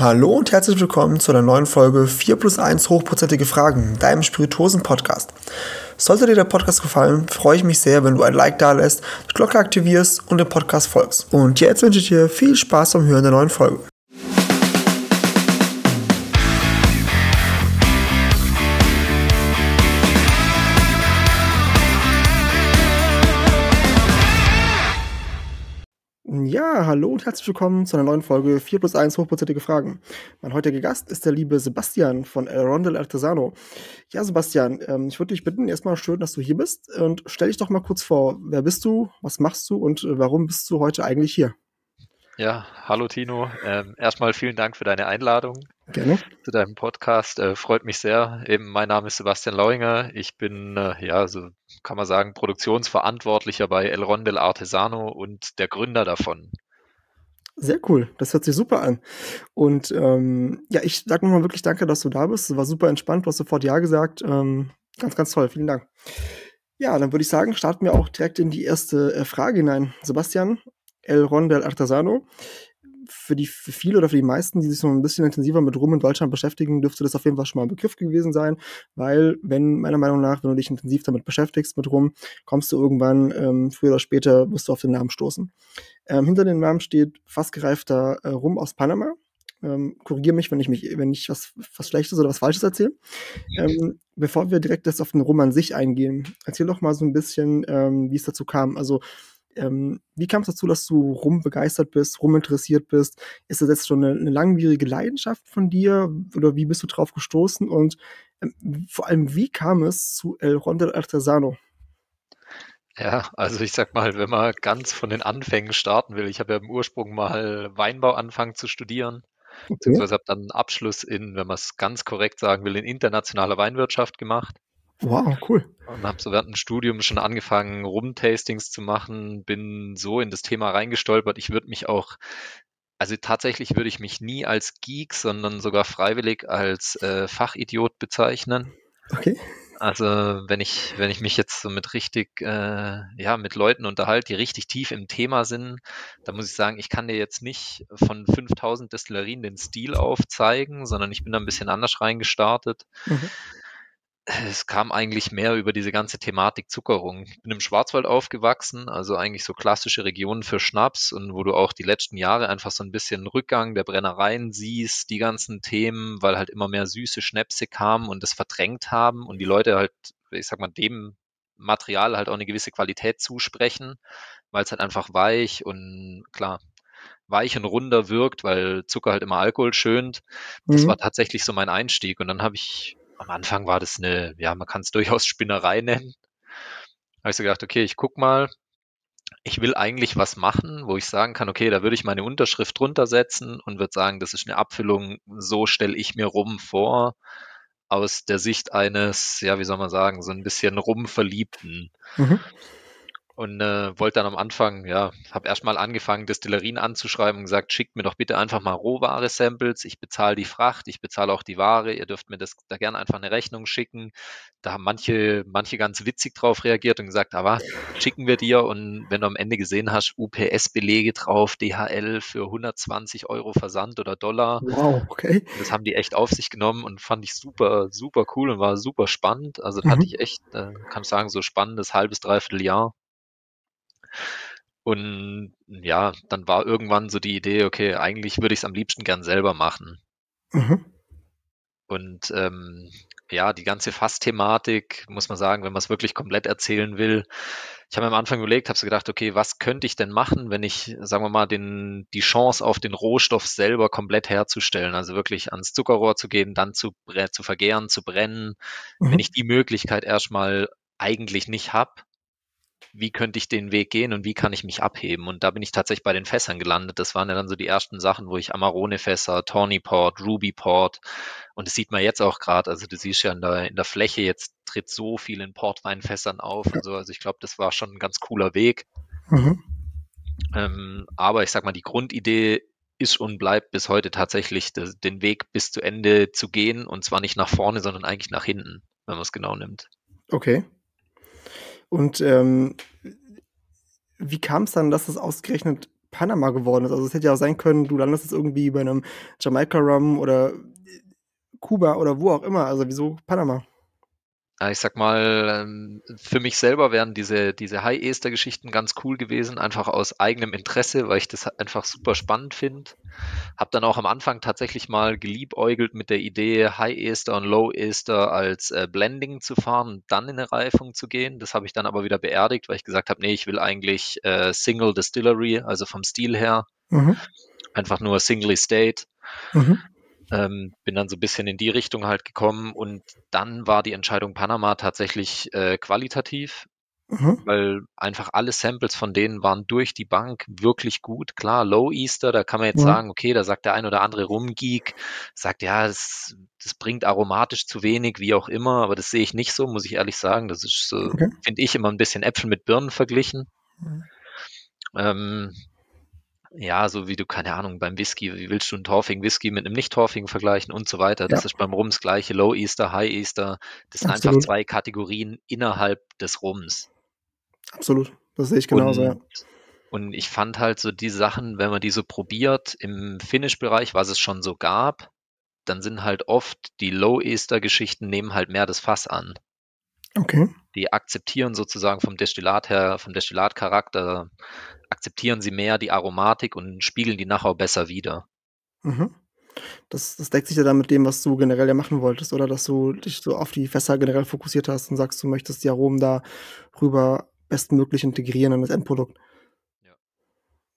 Hallo und herzlich willkommen zu einer neuen Folge 4 plus 1 hochprozentige Fragen, deinem Spirituosen-Podcast. Sollte dir der Podcast gefallen, freue ich mich sehr, wenn du ein Like da lässt, die Glocke aktivierst und dem Podcast folgst. Und jetzt wünsche ich dir viel Spaß beim Hören der neuen Folge. Ja, hallo und herzlich willkommen zu einer neuen Folge 4 plus 1 hochprozentige Fragen. Mein heutiger Gast ist der liebe Sebastian von El Rondel Artesano. Ja, Sebastian, ähm, ich würde dich bitten, erstmal schön, dass du hier bist und stell dich doch mal kurz vor. Wer bist du, was machst du und äh, warum bist du heute eigentlich hier? Ja, hallo Tino. Ähm, erstmal vielen Dank für deine Einladung Gerne. zu deinem Podcast. Äh, freut mich sehr. Eben, mein Name ist Sebastian Lauinger. Ich bin, äh, ja, so kann man sagen, Produktionsverantwortlicher bei El Rondel Artesano und der Gründer davon. Sehr cool, das hört sich super an. Und ähm, ja, ich sage nochmal wirklich danke, dass du da bist. Es war super entspannt, du hast sofort Ja gesagt. Ähm, ganz, ganz toll, vielen Dank. Ja, dann würde ich sagen, starten wir auch direkt in die erste äh, Frage hinein. Sebastian, El Rondel Artesano. Für, die, für viele oder für die meisten, die sich so ein bisschen intensiver mit Rum in Deutschland beschäftigen, dürfte das auf jeden Fall schon mal ein Begriff gewesen sein, weil, wenn, meiner Meinung nach, wenn du dich intensiv damit beschäftigst, mit Rum, kommst du irgendwann, ähm, früher oder später, wirst du auf den Namen stoßen. Ähm, hinter dem Namen steht fast gereifter äh, Rum aus Panama. Ähm, Korrigiere mich, wenn ich mich, wenn ich was, was Schlechtes oder was Falsches erzähle. Ähm, bevor wir direkt das auf den Rum an sich eingehen, erzähl doch mal so ein bisschen, ähm, wie es dazu kam. Also ähm, wie kam es dazu, dass du rumbegeistert bist, ruminteressiert bist? Ist das jetzt schon eine, eine, langwierige Leidenschaft von dir oder wie bist du drauf gestoßen? Und ähm, vor allem, wie kam es zu El Rondel Artesano? Ja, also ich sag mal, wenn man ganz von den Anfängen starten will, ich habe ja im Ursprung mal Weinbau angefangen zu studieren, okay. beziehungsweise habe dann einen Abschluss in, wenn man es ganz korrekt sagen will, in internationaler Weinwirtschaft gemacht. Wow, cool. Und habe so während dem Studium schon angefangen, Rum-Tastings zu machen, bin so in das Thema reingestolpert. Ich würde mich auch, also tatsächlich würde ich mich nie als Geek, sondern sogar freiwillig als äh, Fachidiot bezeichnen. Okay. Also wenn ich, wenn ich mich jetzt so mit richtig, äh, ja, mit Leuten unterhalte, die richtig tief im Thema sind, da muss ich sagen, ich kann dir jetzt nicht von 5000 Destillerien den Stil aufzeigen, sondern ich bin da ein bisschen anders reingestartet. Mhm es kam eigentlich mehr über diese ganze Thematik Zuckerung. Ich bin im Schwarzwald aufgewachsen, also eigentlich so klassische Regionen für Schnaps und wo du auch die letzten Jahre einfach so ein bisschen Rückgang der Brennereien siehst, die ganzen Themen, weil halt immer mehr süße Schnäpse kamen und das verdrängt haben und die Leute halt, ich sag mal, dem Material halt auch eine gewisse Qualität zusprechen, weil es halt einfach weich und klar, weich und runder wirkt, weil Zucker halt immer Alkohol schönt. Das mhm. war tatsächlich so mein Einstieg. Und dann habe ich am Anfang war das eine, ja, man kann es durchaus Spinnerei nennen. Habe ich so gedacht, okay, ich guck mal, ich will eigentlich was machen, wo ich sagen kann, okay, da würde ich meine Unterschrift drunter setzen und würde sagen, das ist eine Abfüllung, so stelle ich mir rum vor, aus der Sicht eines, ja, wie soll man sagen, so ein bisschen rumverliebten. Mhm und äh, wollte dann am Anfang, ja, habe erstmal angefangen, Destillerien anzuschreiben und gesagt, schickt mir doch bitte einfach mal Rohware-Samples, ich bezahle die Fracht, ich bezahle auch die Ware, ihr dürft mir das da gerne einfach eine Rechnung schicken. Da haben manche, manche ganz witzig drauf reagiert und gesagt, aber schicken wir dir und wenn du am Ende gesehen hast, UPS-Belege drauf, DHL für 120 Euro Versand oder Dollar. Wow, okay. Das haben die echt auf sich genommen und fand ich super, super cool und war super spannend. Also mhm. hatte ich echt, äh, kann ich sagen, so spannendes halbes, dreiviertel Jahr. Und ja, dann war irgendwann so die Idee, okay, eigentlich würde ich es am liebsten gern selber machen. Mhm. Und ähm, ja, die ganze Fassthematik, muss man sagen, wenn man es wirklich komplett erzählen will. Ich habe am Anfang überlegt, habe so gedacht, okay, was könnte ich denn machen, wenn ich, sagen wir mal, den, die Chance auf den Rohstoff selber komplett herzustellen, also wirklich ans Zuckerrohr zu gehen, dann zu, zu vergären, zu brennen, mhm. wenn ich die Möglichkeit erstmal eigentlich nicht habe, wie könnte ich den Weg gehen und wie kann ich mich abheben? Und da bin ich tatsächlich bei den Fässern gelandet. Das waren ja dann so die ersten Sachen, wo ich Amarone-Fässer, Tawny Port, Ruby Port und das sieht man jetzt auch gerade. Also du siehst ja in der, in der Fläche, jetzt tritt so viel in Portweinfässern auf und so. Also ich glaube, das war schon ein ganz cooler Weg. Mhm. Ähm, aber ich sag mal, die Grundidee ist und bleibt bis heute tatsächlich den Weg bis zu Ende zu gehen und zwar nicht nach vorne, sondern eigentlich nach hinten, wenn man es genau nimmt. Okay. Und ähm, wie kam es dann, dass es ausgerechnet Panama geworden ist. Also es hätte ja auch sein können, du landest jetzt irgendwie bei einem Jamaika Rum oder Kuba oder wo auch immer. Also wieso Panama? Ich sag mal, ähm, für mich selber wären diese, diese High-Ester-Geschichten ganz cool gewesen, einfach aus eigenem Interesse, weil ich das einfach super spannend finde. Hab dann auch am Anfang tatsächlich mal geliebäugelt mit der Idee, High-Ester und Low-Ester als äh, Blending zu fahren und dann in eine Reifung zu gehen. Das habe ich dann aber wieder beerdigt, weil ich gesagt habe, nee, ich will eigentlich äh, Single Distillery, also vom Stil her. Mhm. Einfach nur Single Estate. Mhm. Ähm, bin dann so ein bisschen in die Richtung halt gekommen und dann war die Entscheidung Panama tatsächlich äh, qualitativ, mhm. weil einfach alle Samples von denen waren durch die Bank wirklich gut. Klar, Low Easter, da kann man jetzt ja. sagen, okay, da sagt der ein oder andere Rumgeek, sagt, ja, das, das bringt aromatisch zu wenig, wie auch immer, aber das sehe ich nicht so, muss ich ehrlich sagen. Das ist so, okay. finde ich, immer ein bisschen Äpfel mit Birnen verglichen. Mhm. Ähm, ja, so wie du, keine Ahnung, beim Whisky, wie willst du einen torfigen Whisky mit einem nicht torfigen vergleichen und so weiter. Das ja. ist beim Rum das gleiche, Low Easter, High Easter. Das sind Absolut. einfach zwei Kategorien innerhalb des Rums. Absolut, das sehe ich genauso, und, ja. Und ich fand halt so die Sachen, wenn man die so probiert im Finish-Bereich, was es schon so gab, dann sind halt oft die Low Easter-Geschichten nehmen halt mehr das Fass an. Okay. Die akzeptieren sozusagen vom Destillat her, vom Destillatcharakter akzeptieren sie mehr die Aromatik und spiegeln die nachher besser wieder. Mhm. Das, das deckt sich ja dann mit dem, was du generell ja machen wolltest, oder? Dass du dich so auf die Fässer generell fokussiert hast und sagst, du möchtest die Aromen da rüber bestmöglich integrieren in das Endprodukt. Ja.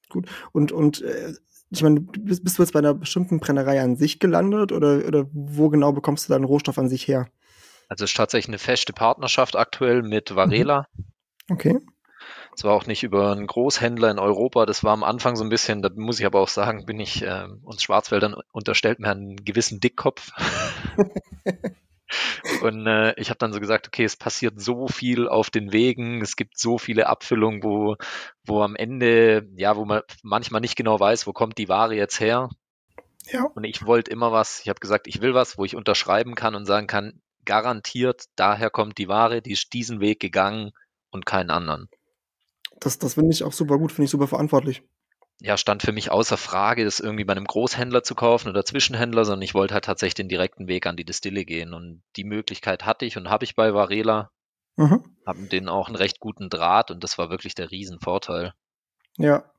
Gut. Und, und äh, ich meine, bist, bist, du jetzt bei einer bestimmten Brennerei an sich gelandet oder, oder wo genau bekommst du deinen Rohstoff an sich her? Also es ist tatsächlich eine feste Partnerschaft aktuell mit Varela. Mhm. Okay. Es war auch nicht über einen Großhändler in Europa. Das war am Anfang so ein bisschen, da muss ich aber auch sagen, bin ich äh, uns Schwarzwäldern unterstellt mir einen gewissen Dickkopf. Und äh, ich habe dann so gesagt, okay, es passiert so viel auf den Wegen, es gibt so viele Abfüllungen, wo, wo am Ende, ja, wo man manchmal nicht genau weiß, wo kommt die Ware jetzt her. Ja. Und ich wollte immer was, ich habe gesagt, ich will was, wo ich unterschreiben kann und sagen kann, garantiert, daher kommt die Ware, die ist diesen Weg gegangen und keinen anderen. Das, das finde ich auch super gut, finde ich super verantwortlich. Ja, stand für mich außer Frage, das irgendwie bei einem Großhändler zu kaufen oder Zwischenhändler, sondern ich wollte halt tatsächlich den direkten Weg an die Distille gehen. Und die Möglichkeit hatte ich und habe ich bei Varela. Mhm. Haben denen auch einen recht guten Draht und das war wirklich der Riesenvorteil. Ja.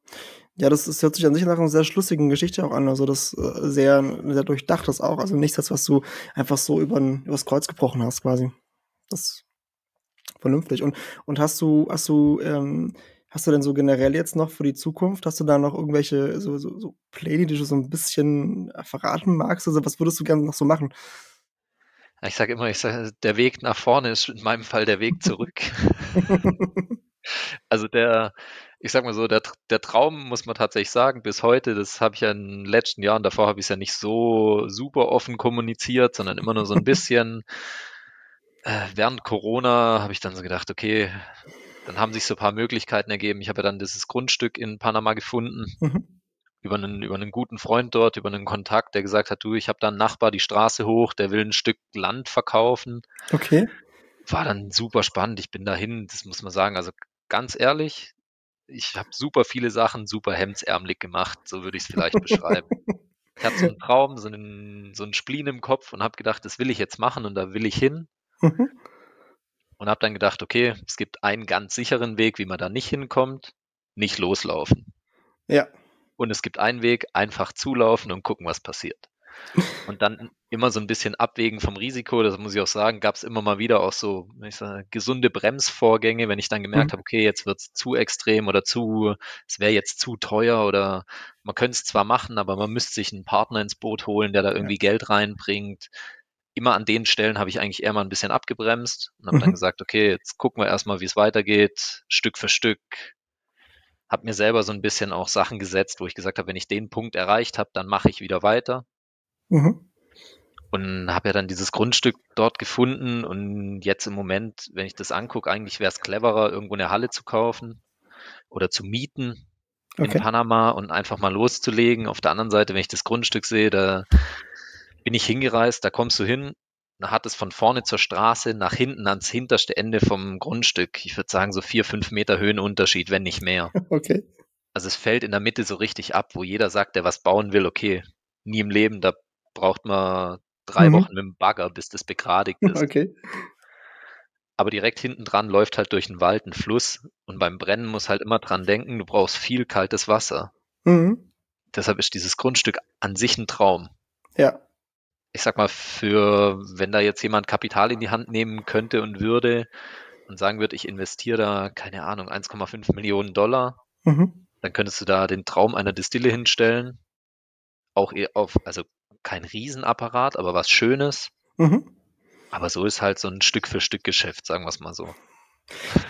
Ja, das, das hört sich an sich nach einer sehr schlüssigen Geschichte auch an. Also das äh, sehr, sehr durchdacht das auch. Also nichts, was du einfach so über übers Kreuz gebrochen hast, quasi. Das vernünftig. Und, und hast du, hast du, ähm, hast du denn so generell jetzt noch für die Zukunft, hast du da noch irgendwelche so, so, so Pläne, die du so ein bisschen verraten magst? Also was würdest du gerne noch so machen? Ich sage immer, ich sag, der Weg nach vorne ist in meinem Fall der Weg zurück. also der, ich sag mal so, der, der Traum muss man tatsächlich sagen, bis heute, das habe ich ja in den letzten Jahren, davor habe ich es ja nicht so super offen kommuniziert, sondern immer nur so ein bisschen. äh, während Corona habe ich dann so gedacht, okay, dann haben sich so ein paar Möglichkeiten ergeben. Ich habe ja dann dieses Grundstück in Panama gefunden. Mhm. Über einen, über einen guten Freund dort, über einen Kontakt, der gesagt hat, du, ich habe da einen Nachbar die Straße hoch, der will ein Stück Land verkaufen. Okay. War dann super spannend. Ich bin dahin, das muss man sagen. Also ganz ehrlich, ich habe super viele Sachen super hemdsärmelig gemacht, so würde ich es vielleicht beschreiben. Ich hatte so einen Traum, so einen, so einen Spleen im Kopf und habe gedacht, das will ich jetzt machen und da will ich hin. Mhm. Und habe dann gedacht, okay, es gibt einen ganz sicheren Weg, wie man da nicht hinkommt, nicht loslaufen. Ja. Und es gibt einen Weg, einfach zulaufen und gucken, was passiert. Und dann immer so ein bisschen abwägen vom Risiko, das muss ich auch sagen, gab es immer mal wieder auch so ich sage, gesunde Bremsvorgänge, wenn ich dann gemerkt mhm. habe, okay, jetzt wird es zu extrem oder zu, es wäre jetzt zu teuer oder man könnte es zwar machen, aber man müsste sich einen Partner ins Boot holen, der da irgendwie ja. Geld reinbringt immer an den Stellen habe ich eigentlich eher mal ein bisschen abgebremst und habe mhm. dann gesagt, okay, jetzt gucken wir erstmal, wie es weitergeht, Stück für Stück. Habe mir selber so ein bisschen auch Sachen gesetzt, wo ich gesagt habe, wenn ich den Punkt erreicht habe, dann mache ich wieder weiter. Mhm. Und habe ja dann dieses Grundstück dort gefunden und jetzt im Moment, wenn ich das angucke, eigentlich wäre es cleverer, irgendwo eine Halle zu kaufen oder zu mieten okay. in Panama und einfach mal loszulegen. Auf der anderen Seite, wenn ich das Grundstück sehe, da bin ich hingereist, da kommst du hin, hat es von vorne zur Straße nach hinten ans hinterste Ende vom Grundstück. Ich würde sagen, so vier, fünf Meter Höhenunterschied, wenn nicht mehr. Okay. also es fällt in der Mitte so richtig ab, wo jeder sagt, der was bauen will, okay, nie im Leben, da braucht man drei Mhm. Wochen mit dem Bagger, bis das begradigt ist. Okay. Aber direkt hinten dran läuft halt durch den Wald ein Fluss und beim Brennen muss halt immer dran denken, du brauchst viel kaltes Wasser. Mhm. Deshalb ist dieses Grundstück an sich ein Traum. Ja. Ich sag mal, für wenn da jetzt jemand Kapital in die Hand nehmen könnte und würde und sagen würde, ich investiere da, keine Ahnung, 1,5 Millionen Dollar, Mhm. dann könntest du da den Traum einer Distille hinstellen. Auch auf, also kein Riesenapparat, aber was Schönes. Mhm. Aber so ist halt so ein Stück für Stück Geschäft, sagen wir es mal so.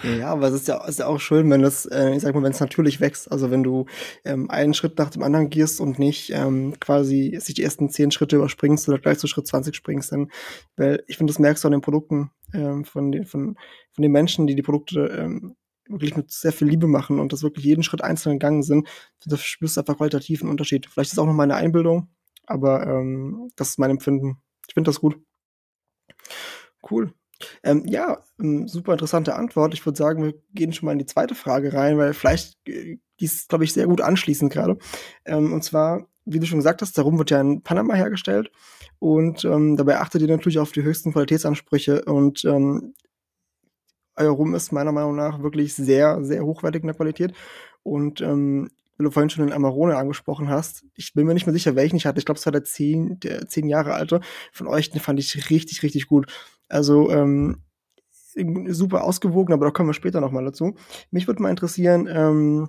Ja, aber es ist ja, ist ja auch schön, wenn das, äh, ich sag mal, wenn es natürlich wächst. Also wenn du ähm, einen Schritt nach dem anderen gehst und nicht ähm, quasi sich die ersten zehn Schritte überspringst oder gleich zu Schritt 20 springst, dann, weil ich finde, das merkst du an den Produkten ähm, von, den, von, von den Menschen, die die Produkte ähm, wirklich mit sehr viel Liebe machen und das wirklich jeden Schritt einzeln gegangen sind. Da spürst du einfach qualitativ einen Unterschied. Vielleicht ist es auch noch meine Einbildung, aber ähm, das ist mein Empfinden. Ich finde das gut. Cool. Ähm, ja, ähm, super interessante Antwort. Ich würde sagen, wir gehen schon mal in die zweite Frage rein, weil vielleicht äh, die ist, glaube ich, sehr gut anschließend gerade. Ähm, und zwar, wie du schon gesagt hast, der Rum wird ja in Panama hergestellt und ähm, dabei achtet ihr natürlich auf die höchsten Qualitätsansprüche und ähm, euer Rum ist meiner Meinung nach wirklich sehr, sehr hochwertig in der Qualität und ähm, weil du vorhin schon den Amarone angesprochen hast, ich bin mir nicht mehr sicher, welchen ich hatte. Ich glaube, es war der zehn, der zehn Jahre alte. Von euch, den fand ich richtig, richtig gut. Also ähm, super ausgewogen, aber da kommen wir später noch mal dazu. Mich würde mal interessieren, ähm,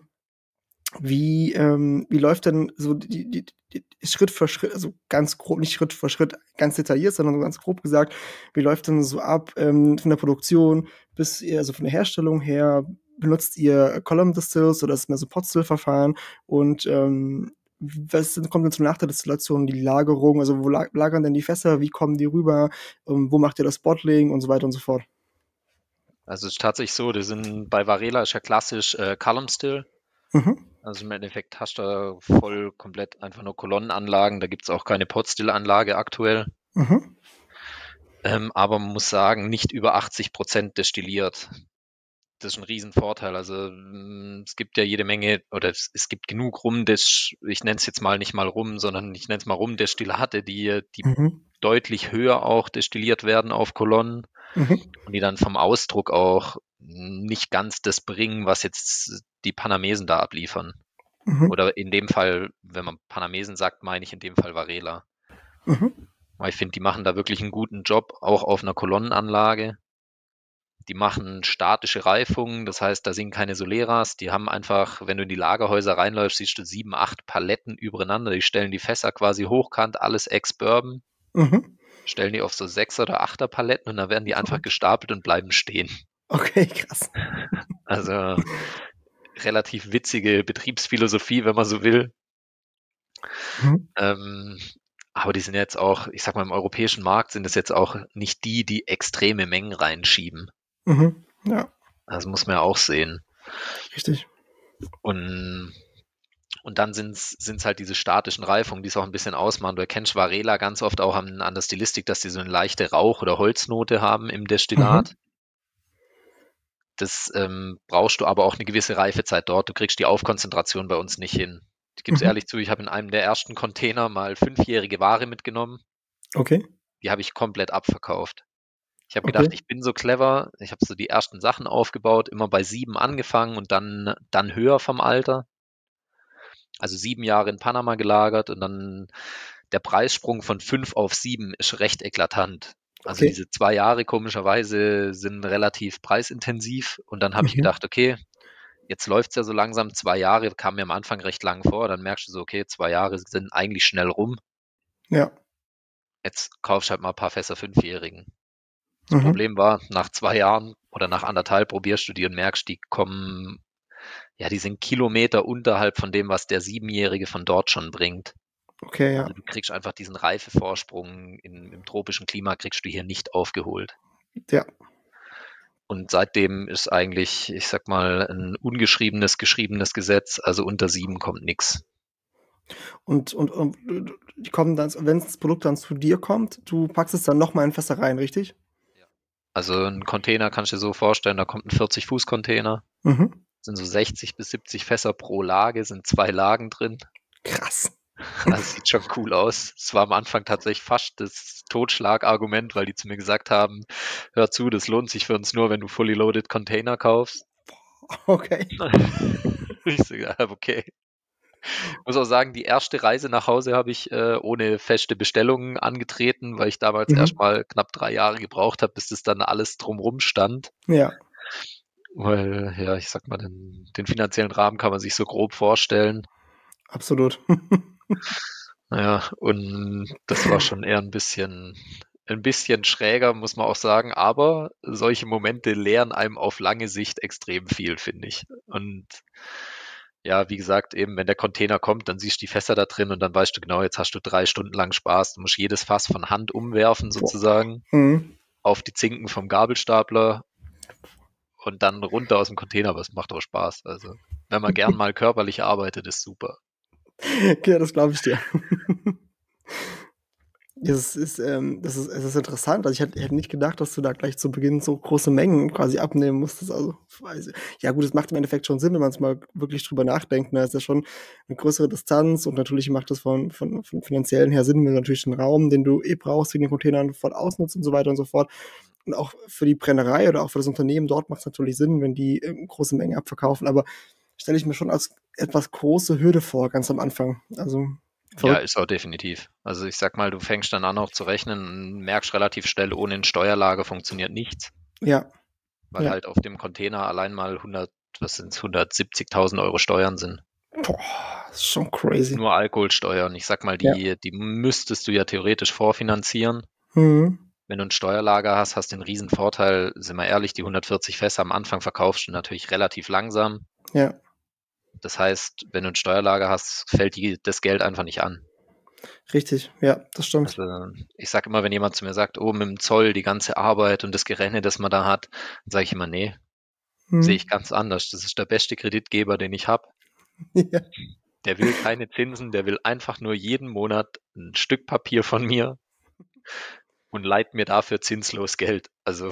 wie, ähm, wie läuft denn so die, die, die, Schritt für Schritt, also ganz grob, nicht Schritt für Schritt ganz detailliert, sondern so ganz grob gesagt, wie läuft denn so ab ähm, von der Produktion bis, also von der Herstellung her, benutzt ihr Column Distills oder ist es mehr so Pot-Still-Verfahren und ähm, was kommt denn zum nach der Destillation? Die Lagerung, also wo lagern denn die Fässer, wie kommen die rüber, ähm, wo macht ihr das Bottling und so weiter und so fort? Also es ist tatsächlich so, die sind bei Varela ist ja klassisch äh, Column Still. Mhm. Also im Endeffekt hast du da voll komplett einfach nur Kolonnenanlagen, da gibt es auch keine Pot-Still-Anlage aktuell. Mhm. Ähm, aber man muss sagen, nicht über 80 Prozent destilliert das ist ein Riesenvorteil. Also mm, es gibt ja jede Menge oder es, es gibt genug rum, das, ich nenne es jetzt mal nicht mal rum, sondern ich nenne es mal rum Destillate, die, die Mhm. deutlich höher auch destilliert werden auf Kolonnen Mhm. und die dann vom Ausdruck auch nicht ganz das bringen, was jetzt die Panamesen da abliefern. Mhm. Oder in dem Fall, wenn man Panamesen sagt, meine ich in dem Fall Varela. Mhm. Weil ich finde, die machen da wirklich einen guten Job, auch auf einer Kolonnenanlage. Die machen statische Reifungen, das heißt, da sind keine Soleras. Die haben einfach, wenn du in die Lagerhäuser reinläufst, siehst du sieben, acht Paletten übereinander. Die stellen die Fässer quasi hochkant, alles ex-Bourbon, Mhm. stellen die auf so sechs oder achter Paletten und dann werden die einfach gestapelt und bleiben stehen. Okay, krass. Also relativ witzige Betriebsphilosophie, wenn man so will. Mhm. Ähm, aber die sind jetzt auch, ich sag mal, im europäischen Markt sind es jetzt auch nicht die, die extreme Mengen reinschieben. Mhm. Ja, Das muss man ja auch sehen. richtig. Und, und dann sind es halt diese statischen Reifungen, die es auch ein bisschen ausmachen. Du erkennst Varela ganz oft auch an, an der Stilistik, dass die so eine leichte Rauch- oder Holznote haben im Destillat. Das ähm, brauchst du aber auch eine gewisse Reifezeit dort. Du kriegst die Aufkonzentration bei uns nicht hin. Ich gebe es Mhm. ehrlich zu, ich habe in einem der ersten Container mal fünfjährige Ware mitgenommen. Okay. Die habe ich komplett abverkauft. Ich habe Okay. gedacht, ich bin so clever. Ich habe so die ersten Sachen aufgebaut, immer bei sieben angefangen und dann, dann höher vom Alter. Also sieben Jahre in Panama gelagert und dann der Preissprung von fünf auf sieben ist recht eklatant. Also Okay. diese zwei Jahre komischerweise sind relativ preisintensiv und dann habe ich Mhm. gedacht, okay, jetzt läuft's ja so langsam. Zwei Jahre kam mir am Anfang recht lang vor. Dann merkst du so, okay, zwei Jahre sind eigentlich schnell rum. Ja. Jetzt kaufst du halt mal ein paar Fässer Fünfjährigen. Das Mhm. Problem war, nach zwei Jahren oder nach anderthalb probierst du die und merkst, die kommen, ja, die sind Kilometer unterhalb von dem, was der Siebenjährige von dort schon bringt. Okay, ja. Also du kriegst einfach diesen Reifevorsprung in, im tropischen Klima kriegst du hier nicht aufgeholt. Ja. Und seitdem ist eigentlich, ich sag mal, ein ungeschriebenes, geschriebenes Gesetz. Also unter sieben kommt nix. Und, und, und die kommen dann, wenn das Produkt dann zu dir kommt, du packst es dann nochmal in Fässer rein, richtig? Also ein Container kannst du dir so vorstellen, da kommt ein 40-Fuß-Container. Mhm. sind so 60 bis 70 Fässer pro Lage, sind zwei Lagen drin. Krass. Das sieht schon cool aus. Es war am Anfang tatsächlich fast das Totschlagargument, weil die zu mir gesagt haben, hör zu, das lohnt sich für uns nur, wenn du fully loaded Container kaufst. Okay. ich so, okay. Ich muss auch sagen, die erste Reise nach Hause habe ich äh, ohne feste Bestellungen angetreten, weil ich damals Mhm. erstmal knapp drei Jahre gebraucht habe, bis das dann alles drumrum stand. Ja. Weil, ja, ich sag mal, den, den finanziellen Rahmen kann man sich so grob vorstellen. Absolut. Ja, und das war schon eher ein bisschen, ein bisschen schräger, muss man auch sagen. Aber solche Momente lehren einem auf lange Sicht extrem viel, finde ich. Und ja, wie gesagt, eben, wenn der Container kommt, dann siehst du die Fässer da drin und dann weißt du genau, jetzt hast du drei Stunden lang Spaß. Du musst jedes Fass von Hand umwerfen, sozusagen, Mhm. auf die Zinken vom Gabelstapler und dann runter aus dem Container. Aber es macht auch Spaß. Also, wenn man gern mal körperlich arbeitet, ist super. Ja, das glaube ich dir. Das ist, ähm, das ist, es ist interessant. Also ich hätte, hätte nicht gedacht, dass du da gleich zu Beginn so große Mengen quasi abnehmen musstest. Also, ja gut, es macht im Endeffekt schon Sinn, wenn man es mal wirklich drüber nachdenkt. Da ist ja schon eine größere Distanz und natürlich macht es von, von, von finanziellen her Sinn, wenn du natürlich den Raum, den du eh brauchst, wegen den Containern voll ausnutzt und so weiter und so fort. Und auch für die Brennerei oder auch für das Unternehmen dort macht es natürlich Sinn, wenn die ähm, große Mengen abverkaufen. Aber stelle ich mir schon als etwas große Hürde vor, ganz am Anfang. Also Ja, ist auch definitiv. Also ich sag mal, du fängst dann an auch zu rechnen und merkst relativ schnell, ohne ein Steuerlager funktioniert nichts, Ja, weil Ja. halt auf dem Container allein mal 100, was sind's, 170.000 Euro Steuern sind. boah, das ist schon crazy. Nur Alkoholsteuern. Ich sag mal, die, die müsstest du ja theoretisch vorfinanzieren. Mhm. Wenn du ein Steuerlager hast, hast du den riesen Vorteil, sind wir ehrlich, die 140 Fässer am Anfang verkaufst du natürlich relativ langsam. Ja, Das heißt, wenn du ein Steuerlager hast, fällt die, das Geld einfach nicht an. richtig. Ja, das stimmt. Also ich sage immer, wenn jemand zu mir sagt, oh, mit dem Zoll die ganze Arbeit und das Gerenne, das man da hat, dann sage ich immer, nee, Mhm. sehe ich ganz anders. Das ist der beste Kreditgeber, den ich habe. Ja, Der will keine Zinsen, der will einfach nur jeden Monat ein Stück Papier von mir und leiht mir dafür zinslos Geld. Also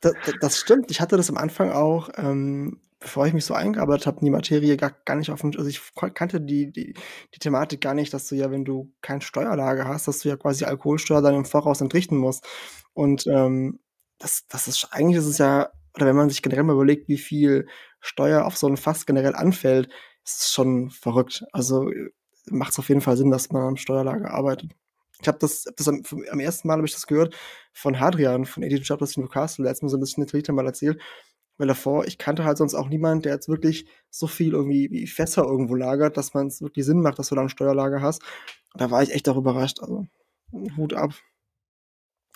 das, das stimmt. Ich hatte das am Anfang auch, ähm, bevor ich mich so eingearbeitet habe die Materie, gar, gar nicht auf dem, also ich kannte die, die, die Thematik gar nicht, dass du ja, wenn du kein Steuerlager hast, dass du ja quasi Alkoholsteuer dann im Voraus entrichten musst. Und ähm, das, das ist eigentlich ist es ja, oder wenn man sich generell mal überlegt, wie viel Steuer auf so ein Fass generell anfällt, ist es schon verrückt. Also macht es auf jeden Fall Sinn, dass man am Steuerlager arbeitet. Ich habe das, hab das am, am ersten Mal habe ich das gehört von Hadrian von Edith Jobless in Newcastle. Mir so ein bisschen detaillierter mal erzählt. Weil davor, ich kannte halt sonst auch niemand, der jetzt wirklich so viel irgendwie wie Fässer irgendwo lagert, dass man es wirklich Sinn macht, dass du da ein Steuerlager hast. Da war ich echt auch überrascht. Also, Hut ab.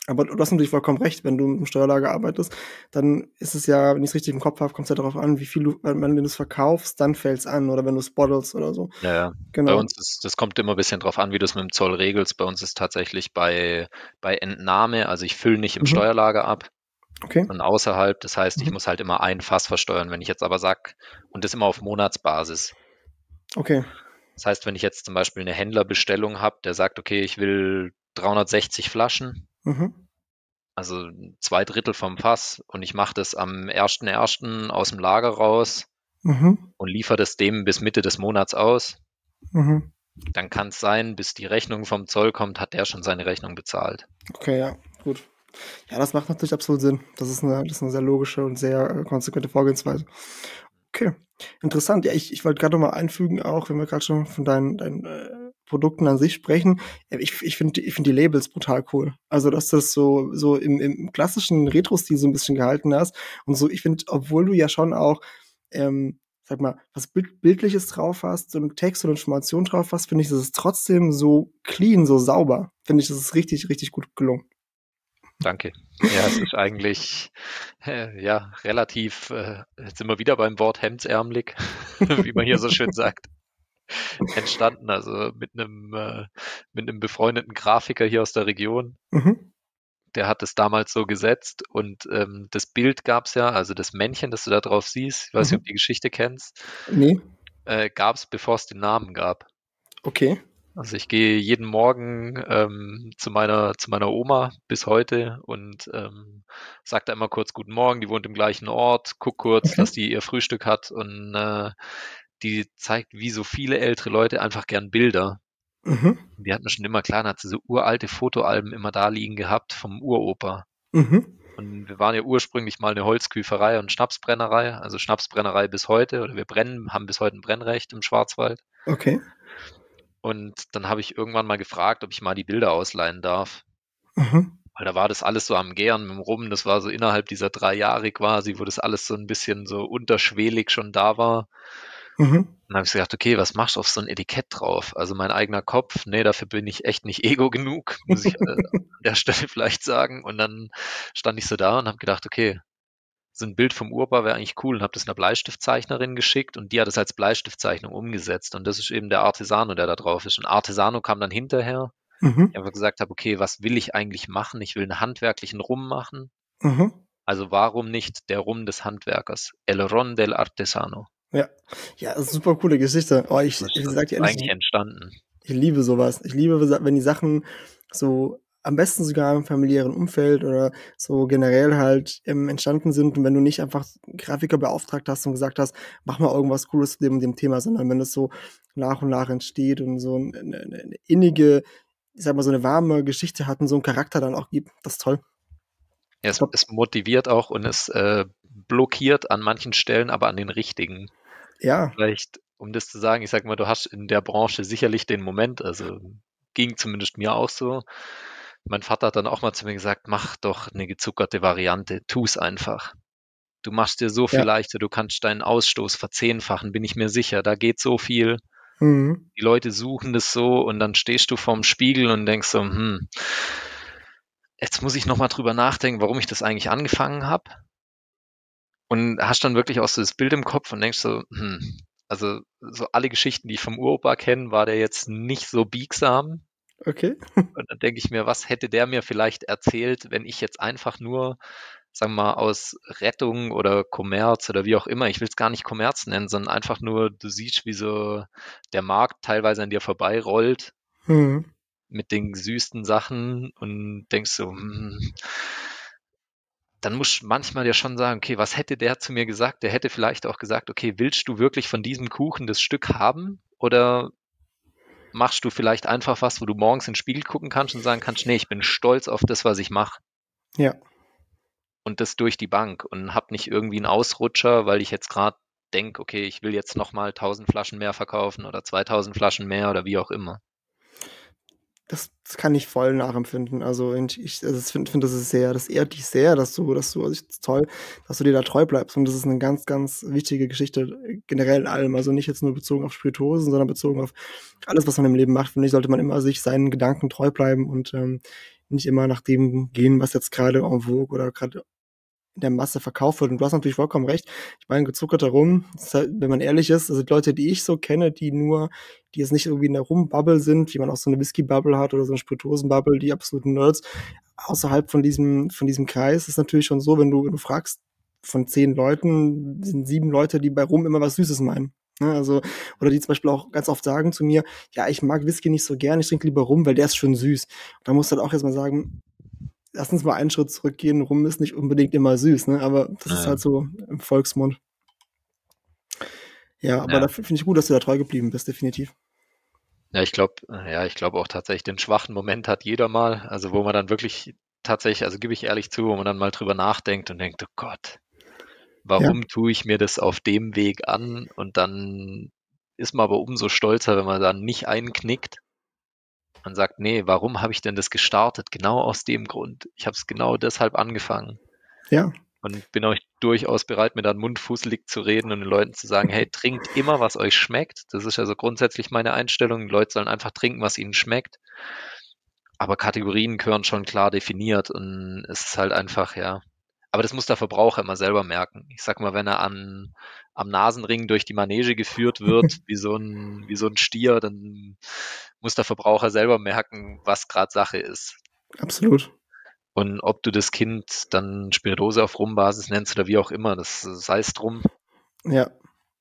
Aber du hast natürlich vollkommen recht, wenn du einem Steuerlager arbeitest, dann ist es ja, wenn ich es richtig im Kopf habe, kommt es ja darauf an, wie viel du, wenn, du es verkaufst, dann fällt es an oder wenn du es bottelst oder so. ja, ja. Genau. Bei uns ist, das kommt immer ein bisschen drauf an, wie du es mit dem Zoll regelst. Bei uns ist tatsächlich bei, bei Entnahme, also ich fülle nicht im Mhm. Steuerlager ab, Okay. sondern außerhalb. Das heißt, ich Mhm. muss halt immer ein Fass versteuern. Wenn ich jetzt aber sag, und das immer auf Monatsbasis. Okay. Das heißt, wenn ich jetzt zum Beispiel eine Händlerbestellung habe, der sagt, okay, ich will 360 Flaschen, Mhm. also zwei Drittel vom Fass, und ich mache das am 1.1. aus dem Lager raus Mhm. und liefere das dem bis Mitte des Monats aus, Mhm. dann kann es sein, bis die Rechnung vom Zoll kommt, hat der schon seine Rechnung bezahlt. Okay, ja, gut. Ja, das macht natürlich absolut Sinn. Das ist eine, das ist eine sehr logische und sehr äh, konsequente Vorgehensweise. Okay, interessant. Ja, ich, ich wollte gerade noch mal einfügen, auch wenn wir gerade schon von deinen, deinen äh, Produkten an sich sprechen. Ich ich finde ich find die Labels brutal cool. Also, dass du das so, so im, im klassischen Retro-Stil so ein bisschen gehalten hast. Und so, ich finde, obwohl du ja schon auch, ähm, sag mal, was Bild Bildliches drauf hast, so einen Text oder Information drauf hast, finde ich, das ist trotzdem so clean, so sauber. Finde ich, das ist richtig, richtig gut gelungen. Danke. Ja, es ist eigentlich äh, ja relativ, äh, jetzt sind wir wieder beim Wort hemdsärmelig, wie man hier so schön sagt, entstanden. Also mit einem äh, mit einem befreundeten Grafiker hier aus der Region, Mhm. der hat es damals so gesetzt und ähm, das Bild gab es ja, also das Männchen, das du da drauf siehst, ich weiß nicht, Mhm. ob du die Geschichte kennst, Nee, äh, gab es, bevor es den Namen gab. okay. Also ich gehe jeden Morgen ähm, zu meiner zu meiner Oma bis heute und ähm, sage da immer kurz Guten Morgen. Die wohnt im gleichen Ort. Guck kurz, Okay. dass die ihr Frühstück hat und äh, die zeigt, wie so viele ältere Leute einfach gern Bilder. Mhm. Die hat mir schon immer klar, hat sie so uralte Fotoalben immer da liegen gehabt vom Uropa. Mhm. Und wir waren ja ursprünglich mal eine Holzküferei und Schnapsbrennerei, also Schnapsbrennerei bis heute, oder wir brennen, haben bis heute ein Brennrecht im Schwarzwald. Okay. Und dann habe ich irgendwann mal gefragt, ob ich mal die Bilder ausleihen darf. Mhm. Weil da war das alles so am Gären mit dem Rum. Das war so innerhalb dieser drei Jahre quasi, wo das alles so ein bisschen so unterschwellig schon da war. Mhm. Dann habe ich gedacht, okay, was machst du auf so ein Etikett drauf? Also mein eigener Kopf, nee, dafür bin ich echt nicht ego genug, muss ich äh, an der Stelle vielleicht sagen. Und dann stand ich so da und habe gedacht, okay, so ein Bild vom Urba wäre eigentlich cool und habe das einer Bleistiftzeichnerin geschickt und die hat es als Bleistiftzeichnung umgesetzt. Und das ist eben der Artesano, der da drauf ist. Und Artesano kam dann hinterher. Mhm. Ich einfach gesagt habe, okay, was will ich eigentlich machen? Ich will einen handwerklichen Rum machen. Mhm. Also warum nicht der Rum des Handwerkers? El Ron del Artesano. Ja. Ja, super coole Geschichte. Oh, ich, Das ich sag dir eigentlich entstanden. ich liebe sowas. Ich liebe, wenn die Sachen so am besten sogar im familiären Umfeld oder so generell halt ähm, entstanden sind und wenn du nicht einfach Grafiker beauftragt hast und gesagt hast, mach mal irgendwas Cooles zu dem, dem Thema, sondern wenn es so nach und nach entsteht und so eine, eine, eine innige, ich sag mal, so eine warme Geschichte hat und so einen Charakter dann auch gibt, das ist toll. Ja, es, es motiviert auch und es äh, blockiert an manchen Stellen, aber an den richtigen. Ja. Vielleicht, um das zu sagen, ich sag mal, du hast in der Branche sicherlich den Moment, also ging zumindest mir auch so. Mein Vater hat dann auch mal zu mir gesagt, mach doch eine gezuckerte Variante, tu's einfach. Du machst dir so viel Ja. leichter, du kannst deinen Ausstoß verzehnfachen, bin ich mir sicher. Da geht so viel. Mhm. Die Leute suchen das so und dann stehst du vorm Spiegel und denkst so, hm, jetzt muss ich nochmal drüber nachdenken, warum ich das eigentlich angefangen habe. Und hast dann wirklich auch so das Bild im Kopf und denkst so, hm, also so alle Geschichten, die ich vom Uropa kenne, war der jetzt nicht so biegsam. Okay. Und dann denke ich mir, was hätte der mir vielleicht erzählt, wenn ich jetzt einfach nur, sagen wir mal, aus Rettung oder Kommerz oder wie auch immer, ich will es gar nicht Kommerz nennen, sondern einfach nur, du siehst, wie so der Markt teilweise an dir vorbeirollt Mhm. mit den gesüßten Sachen und denkst so, hm, dann musst du manchmal dir schon sagen, okay, was hätte der zu mir gesagt? Der hätte vielleicht auch gesagt, okay, willst du wirklich von diesem Kuchen das Stück haben? Oder machst du vielleicht einfach was, wo du morgens in den Spiegel gucken kannst und sagen kannst, nee, ich bin stolz auf das, was ich mache. Ja. Und das durch die Bank und hab nicht irgendwie einen Ausrutscher, weil ich jetzt gerade denke, okay, ich will jetzt nochmal 1000 Flaschen mehr verkaufen oder 2000 Flaschen mehr oder wie auch immer. Das, das kann ich voll nachempfinden. Also ich also finde, find, das ist sehr, das ehrt dich sehr, dass du, dass du, also ich, das toll, dass du dir da treu bleibst. Und das ist eine ganz, ganz wichtige Geschichte äh, generell in allem. Also nicht jetzt nur bezogen auf Spirituosen, sondern bezogen auf alles, was man im Leben macht. Finde ich, sollte man immer sich seinen Gedanken treu bleiben und ähm, nicht immer nach dem gehen, was jetzt gerade en vogue oder gerade in der Masse verkauft wird. Und du hast natürlich vollkommen recht. Ich meine, gezuckerter Rum, halt, wenn man ehrlich ist, also die Leute, die ich so kenne, die nur, die jetzt nicht irgendwie in der Rum-Bubble sind, wie man auch so eine Whisky-Bubble hat oder so eine Spirituosen-Bubble, die absoluten Nerds, außerhalb von diesem, von diesem Kreis ist natürlich schon so, wenn du, wenn du fragst, von zehn Leuten sind sieben Leute, die bei Rum immer was Süßes meinen. Ne, also, oder die zum Beispiel auch ganz oft sagen zu mir, ja, ich mag Whisky nicht so gern, ich trinke lieber Rum, weil der ist schon süß. Und da musst du halt auch erstmal sagen, lass uns mal einen Schritt zurückgehen. Rum ist nicht unbedingt immer süß, ne? Aber das Ja. ist halt so im Volksmund. Ja, aber Ja. da finde ich gut, dass du da treu geblieben bist, definitiv. Ja, ich glaube, ja, ich glaube auch tatsächlich, den schwachen Moment hat jeder mal, also wo man dann wirklich tatsächlich, also gebe ich ehrlich zu, wo man dann mal drüber nachdenkt und denkt, oh Gott, warum tue ich mir das auf dem Weg an? Und dann ist man aber umso stolzer, wenn man dann nicht einknickt und sagt, nee, warum habe ich denn das gestartet? Genau aus dem Grund. Ich habe es genau deshalb angefangen Ja, und bin euch durchaus bereit, mir dann mundfußelig zu reden und den Leuten zu sagen, hey, trinkt immer, was euch schmeckt. Das ist also grundsätzlich meine Einstellung. Die Leute sollen einfach trinken, was ihnen schmeckt. Aber Kategorien gehören schon klar definiert und es ist halt einfach, ja. Aber das muss der Verbraucher immer selber merken. Ich sag mal, wenn er an, am Nasenring durch die Manege geführt wird, wie so ein, wie so ein Stier, dann muss der Verbraucher selber merken, was gerade Sache ist. absolut. Und ob du das Kind dann Spirituose auf Rumbasis nennst oder wie auch immer, das sei es drum. Ja.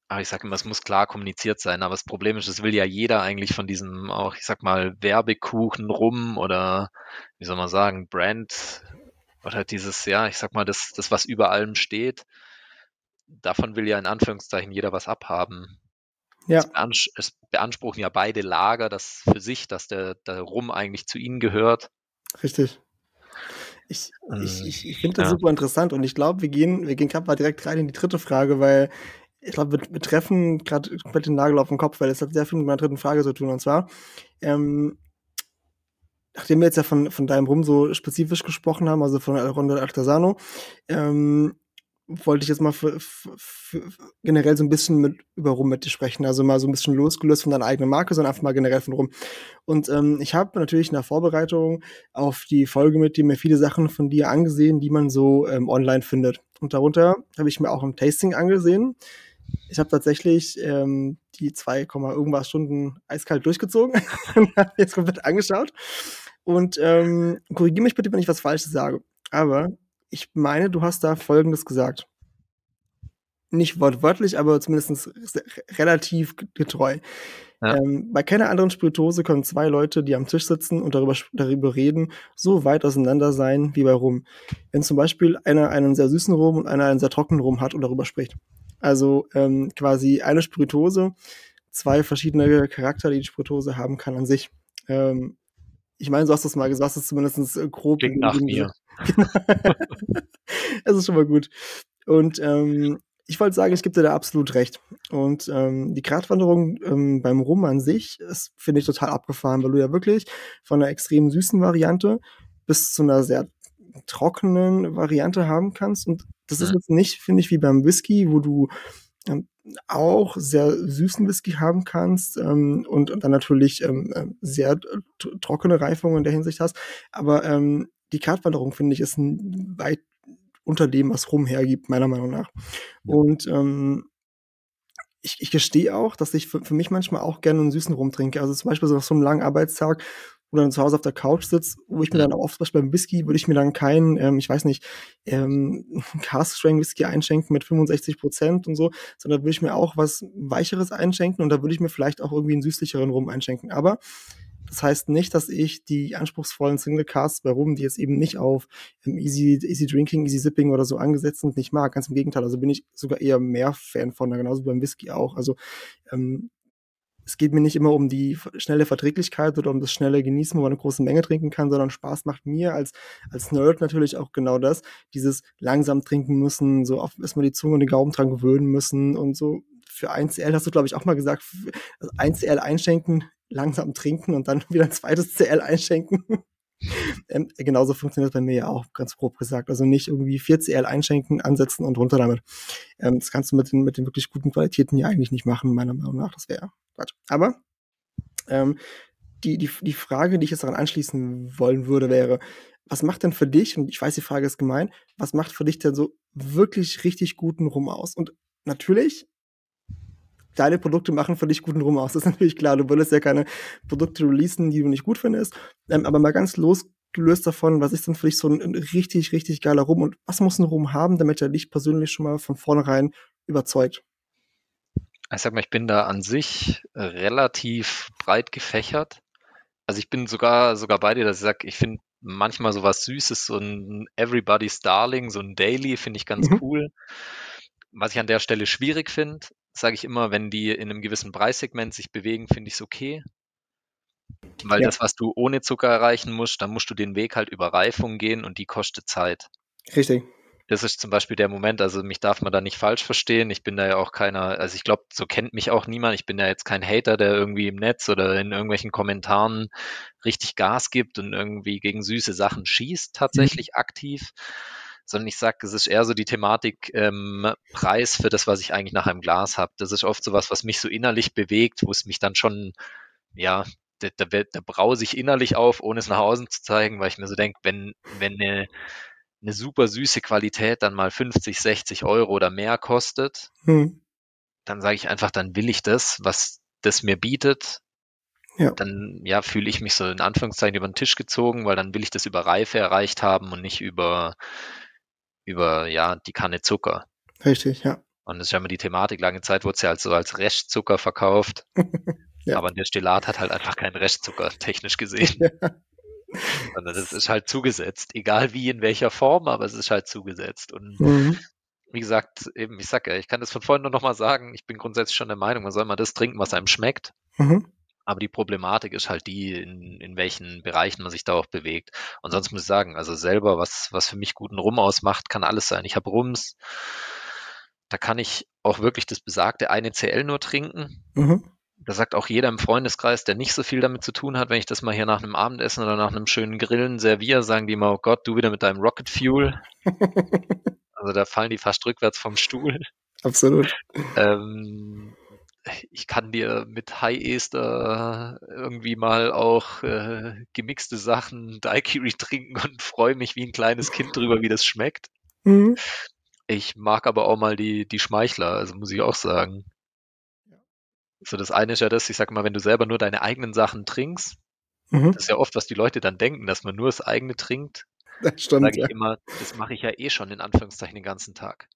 aber ich sage immer, es muss klar kommuniziert sein. Aber das Problem ist, es will ja jeder eigentlich von diesem auch, ich sag mal, Werbekuchen rum oder wie soll man sagen, Brand oder dieses, ja, ich sag mal, das, das was über allem steht. Davon will ja in Anführungszeichen jeder was abhaben. Ja. Es, beanspr es beanspruchen ja beide Lager das für sich, dass der, der Rum eigentlich zu ihnen gehört. Richtig. Ich, ich, ich, ich finde das ja. super interessant und ich glaube, wir gehen, wir gehen gerade mal direkt rein in die dritte Frage, weil ich glaube, wir, wir, treffen gerade komplett den Nagel auf den Kopf, weil es hat sehr viel mit meiner dritten Frage zu tun. Und zwar, ähm, nachdem wir jetzt ja von, von deinem Rum so spezifisch gesprochen haben, also von Ronda Artesano, ähm, wollte ich jetzt mal für, für, für generell so ein bisschen mit, über Rum mit dir sprechen. Also mal so ein bisschen losgelöst von deiner eigenen Marke, sondern einfach mal generell von Rum. Und ähm, ich habe natürlich in der Vorbereitung auf die Folge mit dir mir viele Sachen von dir angesehen, die man so ähm, online findet. Und darunter habe ich mir auch ein Tasting angesehen. Ich habe tatsächlich ähm, die 2, irgendwas Stunden eiskalt durchgezogen und habe jetzt komplett angeschaut. Und ähm, korrigiere mich bitte, wenn ich was Falsches sage. Aber ich meine, du hast da Folgendes gesagt. Nicht wortwörtlich, aber zumindest relativ getreu. Ja. Ähm, bei keiner anderen Spirituose können zwei Leute, die am Tisch sitzen und darüber, darüber reden, so weit auseinander sein wie bei Rum. Wenn zum Beispiel einer einen sehr süßen Rum und einer einen sehr trockenen Rum hat und darüber spricht. Also ähm, quasi eine Spirituose, zwei verschiedene Charakter, die die Spirituose haben kann an sich. Ähm, ich meine, du hast das mal gesagt, hast es zumindest äh, grob. Klingt nach mir. Es ist schon mal gut. Und ähm, ich wollte sagen, ich gebe dir da absolut recht. Und ähm, die Gratwanderung ähm, beim Rum an sich, das finde ich total abgefahren, weil du ja wirklich von einer extrem süßen Variante bis zu einer sehr trockenen Variante haben kannst. Und das ist jetzt nicht, finde ich, wie beim Whisky, wo du auch sehr süßen Whisky haben kannst ähm, und, und dann natürlich ähm, äh, sehr trockene Reifung in der Hinsicht hast. Aber ähm, die Kartwanderung, finde ich, ist ein weit unter dem, was Rum hergibt, meiner Meinung nach. Und ähm, ich, ich gestehe auch, dass ich für, für mich manchmal auch gerne einen süßen Rum trinke. Also zum Beispiel so nach so einem langen Arbeitstag, wo dann zu Hause auf der Couch sitzt, wo ich mir dann auch oft, zum Beispiel beim Whisky, würde ich mir dann keinen, ähm, ich weiß nicht, ähm, Cast Strength Whisky einschenken mit 65 Prozent und so, sondern würde ich mir auch was Weicheres einschenken und da würde ich mir vielleicht auch irgendwie einen süßlicheren Rum einschenken. Aber das heißt nicht, dass ich die anspruchsvollen Single Casts bei Rum, die jetzt eben nicht auf ähm, Easy, Easy Drinking, Easy Sipping oder so angesetzt sind, nicht mag. Ganz im Gegenteil. Also bin ich sogar eher mehr Fan von, genauso wie beim Whisky auch. Also ähm, es geht mir nicht immer um die schnelle Verträglichkeit oder um das schnelle Genießen, wo man eine große Menge trinken kann, sondern Spaß macht mir als, als Nerd natürlich auch genau das, dieses langsam trinken müssen, so auf erstmal die Zunge und den Gaumen dran gewöhnen müssen und so. Für 1CL hast du, glaube ich, auch mal gesagt, 1CL also einschenken langsam trinken und dann wieder ein zweites CL einschenken. Ähm, genauso funktioniert das bei mir ja auch, ganz grob gesagt. Also nicht irgendwie 4 CL einschenken, ansetzen und runter damit. Ähm, das kannst du mit den, mit den wirklich guten Qualitäten ja eigentlich nicht machen, meiner Meinung nach. Das wäre Quatsch. Aber ähm, die, die, die Frage, die ich jetzt daran anschließen wollen würde, wäre, was macht denn für dich, und ich weiß, die Frage ist gemein, was macht für dich denn so wirklich richtig guten Rum aus? Und natürlich deine Produkte machen für dich guten Rum aus. Das ist natürlich klar. Du würdest ja keine Produkte releasen, die du nicht gut findest. Ähm, aber mal ganz losgelöst davon, was ist denn für dich so ein, ein, richtig, richtig geiler Rum und was muss ein Rum haben, damit er dich persönlich schon mal von vornherein überzeugt? Ich sag mal, ich bin da an sich relativ breit gefächert. Also ich bin sogar, sogar bei dir, dass ich sage, ich finde manchmal sowas Süßes, so ein Everybody's Darling, so ein Daily, finde ich ganz mhm. cool. Was ich an der Stelle schwierig finde, sage ich immer, wenn die in einem gewissen Preissegment sich bewegen, finde ich es okay. Weil ja. das, was du ohne Zucker erreichen musst, dann musst du den Weg halt über Reifung gehen und die kostet Zeit. Richtig. Das ist zum Beispiel der Moment, also mich darf man da nicht falsch verstehen. Ich bin da ja auch keiner, also ich glaube, so kennt mich auch niemand. Ich bin ja jetzt kein Hater, der irgendwie im Netz oder in irgendwelchen Kommentaren richtig Gas gibt und irgendwie gegen süße Sachen schießt, tatsächlich mhm. aktiv sondern ich sage, es ist eher so die Thematik ähm, Preis für das, was ich eigentlich nach einem Glas habe. Das ist oft so was, was mich so innerlich bewegt, wo es mich dann schon, ja, da, da, da brause ich innerlich auf, ohne es nach außen zu zeigen, weil ich mir so denke, wenn, wenn eine, eine super süße Qualität dann mal 50, 60 Euro oder mehr kostet, hm. dann sage ich einfach, dann will ich das, was das mir bietet. Ja. Dann ja, fühle ich mich so in Anführungszeichen über den Tisch gezogen, weil dann will ich das über Reife erreicht haben und nicht über über ja die Kanne Zucker. Richtig, ja. Und das ist ja immer die Thematik. Lange Zeit wurde es ja so als Restzucker verkauft. ja. Aber ein Destillat hat halt einfach keinen Restzucker, technisch gesehen. Ja. Sondern das ist halt zugesetzt. Egal wie, in welcher Form, aber es ist halt zugesetzt. Und mhm. wie gesagt, eben, ich sag ja, ich kann das von vorhin nur nochmal sagen. Ich bin grundsätzlich schon der Meinung, man soll mal das trinken, was einem schmeckt. Mhm. Aber die Problematik ist halt die, in, in welchen Bereichen man sich da auch bewegt. Und sonst muss ich sagen, also selber, was, was für mich guten Rum ausmacht, kann alles sein. Ich habe Rums, da kann ich auch wirklich das besagte eine CL nur trinken. Mhm. Da sagt auch jeder im Freundeskreis, der nicht so viel damit zu tun hat, wenn ich das mal hier nach einem Abendessen oder nach einem schönen Grillen serviere, sagen die immer, oh Gott, du wieder mit deinem Rocket Fuel. also da fallen die fast rückwärts vom Stuhl. Absolut. Ähm, ich kann dir mit High Ester irgendwie mal auch äh, gemixte Sachen Daiquiri trinken und freue mich wie ein kleines Kind drüber, wie das schmeckt. Mhm. Ich mag aber auch mal die, die Schmeichler, also muss ich auch sagen. So, das eine ist ja das, ich sag mal, wenn du selber nur deine eigenen Sachen trinkst, mhm. das ist ja oft, was die Leute dann denken, dass man nur das eigene trinkt. Das stimmt. Sage ich ja. immer, das mache ich ja eh schon in Anführungszeichen den ganzen Tag.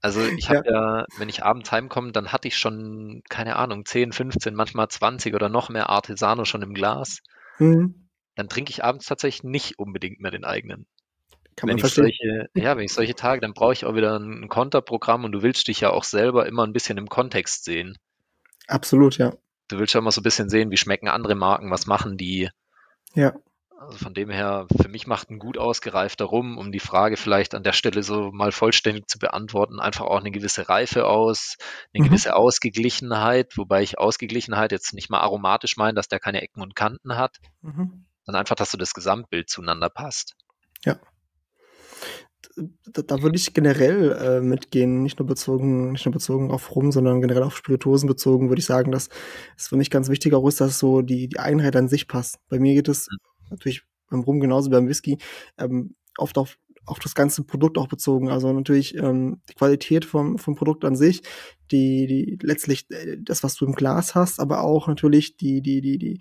Also ich habe ja. ja. wenn ich abends heimkomme, dann hatte ich schon, keine Ahnung, 10, 15, manchmal 20 oder noch mehr Artesano schon im Glas. Mhm. Dann trinke ich abends tatsächlich nicht unbedingt mehr den eigenen. Kann wenn man ich solche, ja, wenn ich solche Tage, dann brauche ich auch wieder ein Konterprogramm und du willst dich ja auch selber immer ein bisschen im Kontext sehen. Absolut, ja. Du willst ja immer so ein bisschen sehen, wie schmecken andere Marken, was machen die. Ja. Also von dem her, für mich macht ein gut ausgereifter Rum, um die Frage vielleicht an der Stelle so mal vollständig zu beantworten, einfach auch eine gewisse Reife aus, eine mhm. gewisse Ausgeglichenheit, wobei ich Ausgeglichenheit jetzt nicht mal aromatisch meine, dass der keine Ecken und Kanten hat, mhm. sondern einfach, dass so das Gesamtbild zueinander passt. Ja da, da würde ich generell äh, mitgehen, nicht nur bezogen, nicht nur bezogen auf Rum, sondern generell auf Spirituosen bezogen, würde ich sagen, dass es für mich ganz wichtig auch ist, dass so die, die Einheit an sich passt. Bei mir geht es mhm. Natürlich beim Rum genauso wie beim Whisky ähm, oft auf auf das ganze Produkt auch bezogen. Also natürlich ähm, die Qualität vom, vom Produkt an sich, die, die letztlich äh, das, was du im Glas hast, aber auch natürlich die, die, die, die,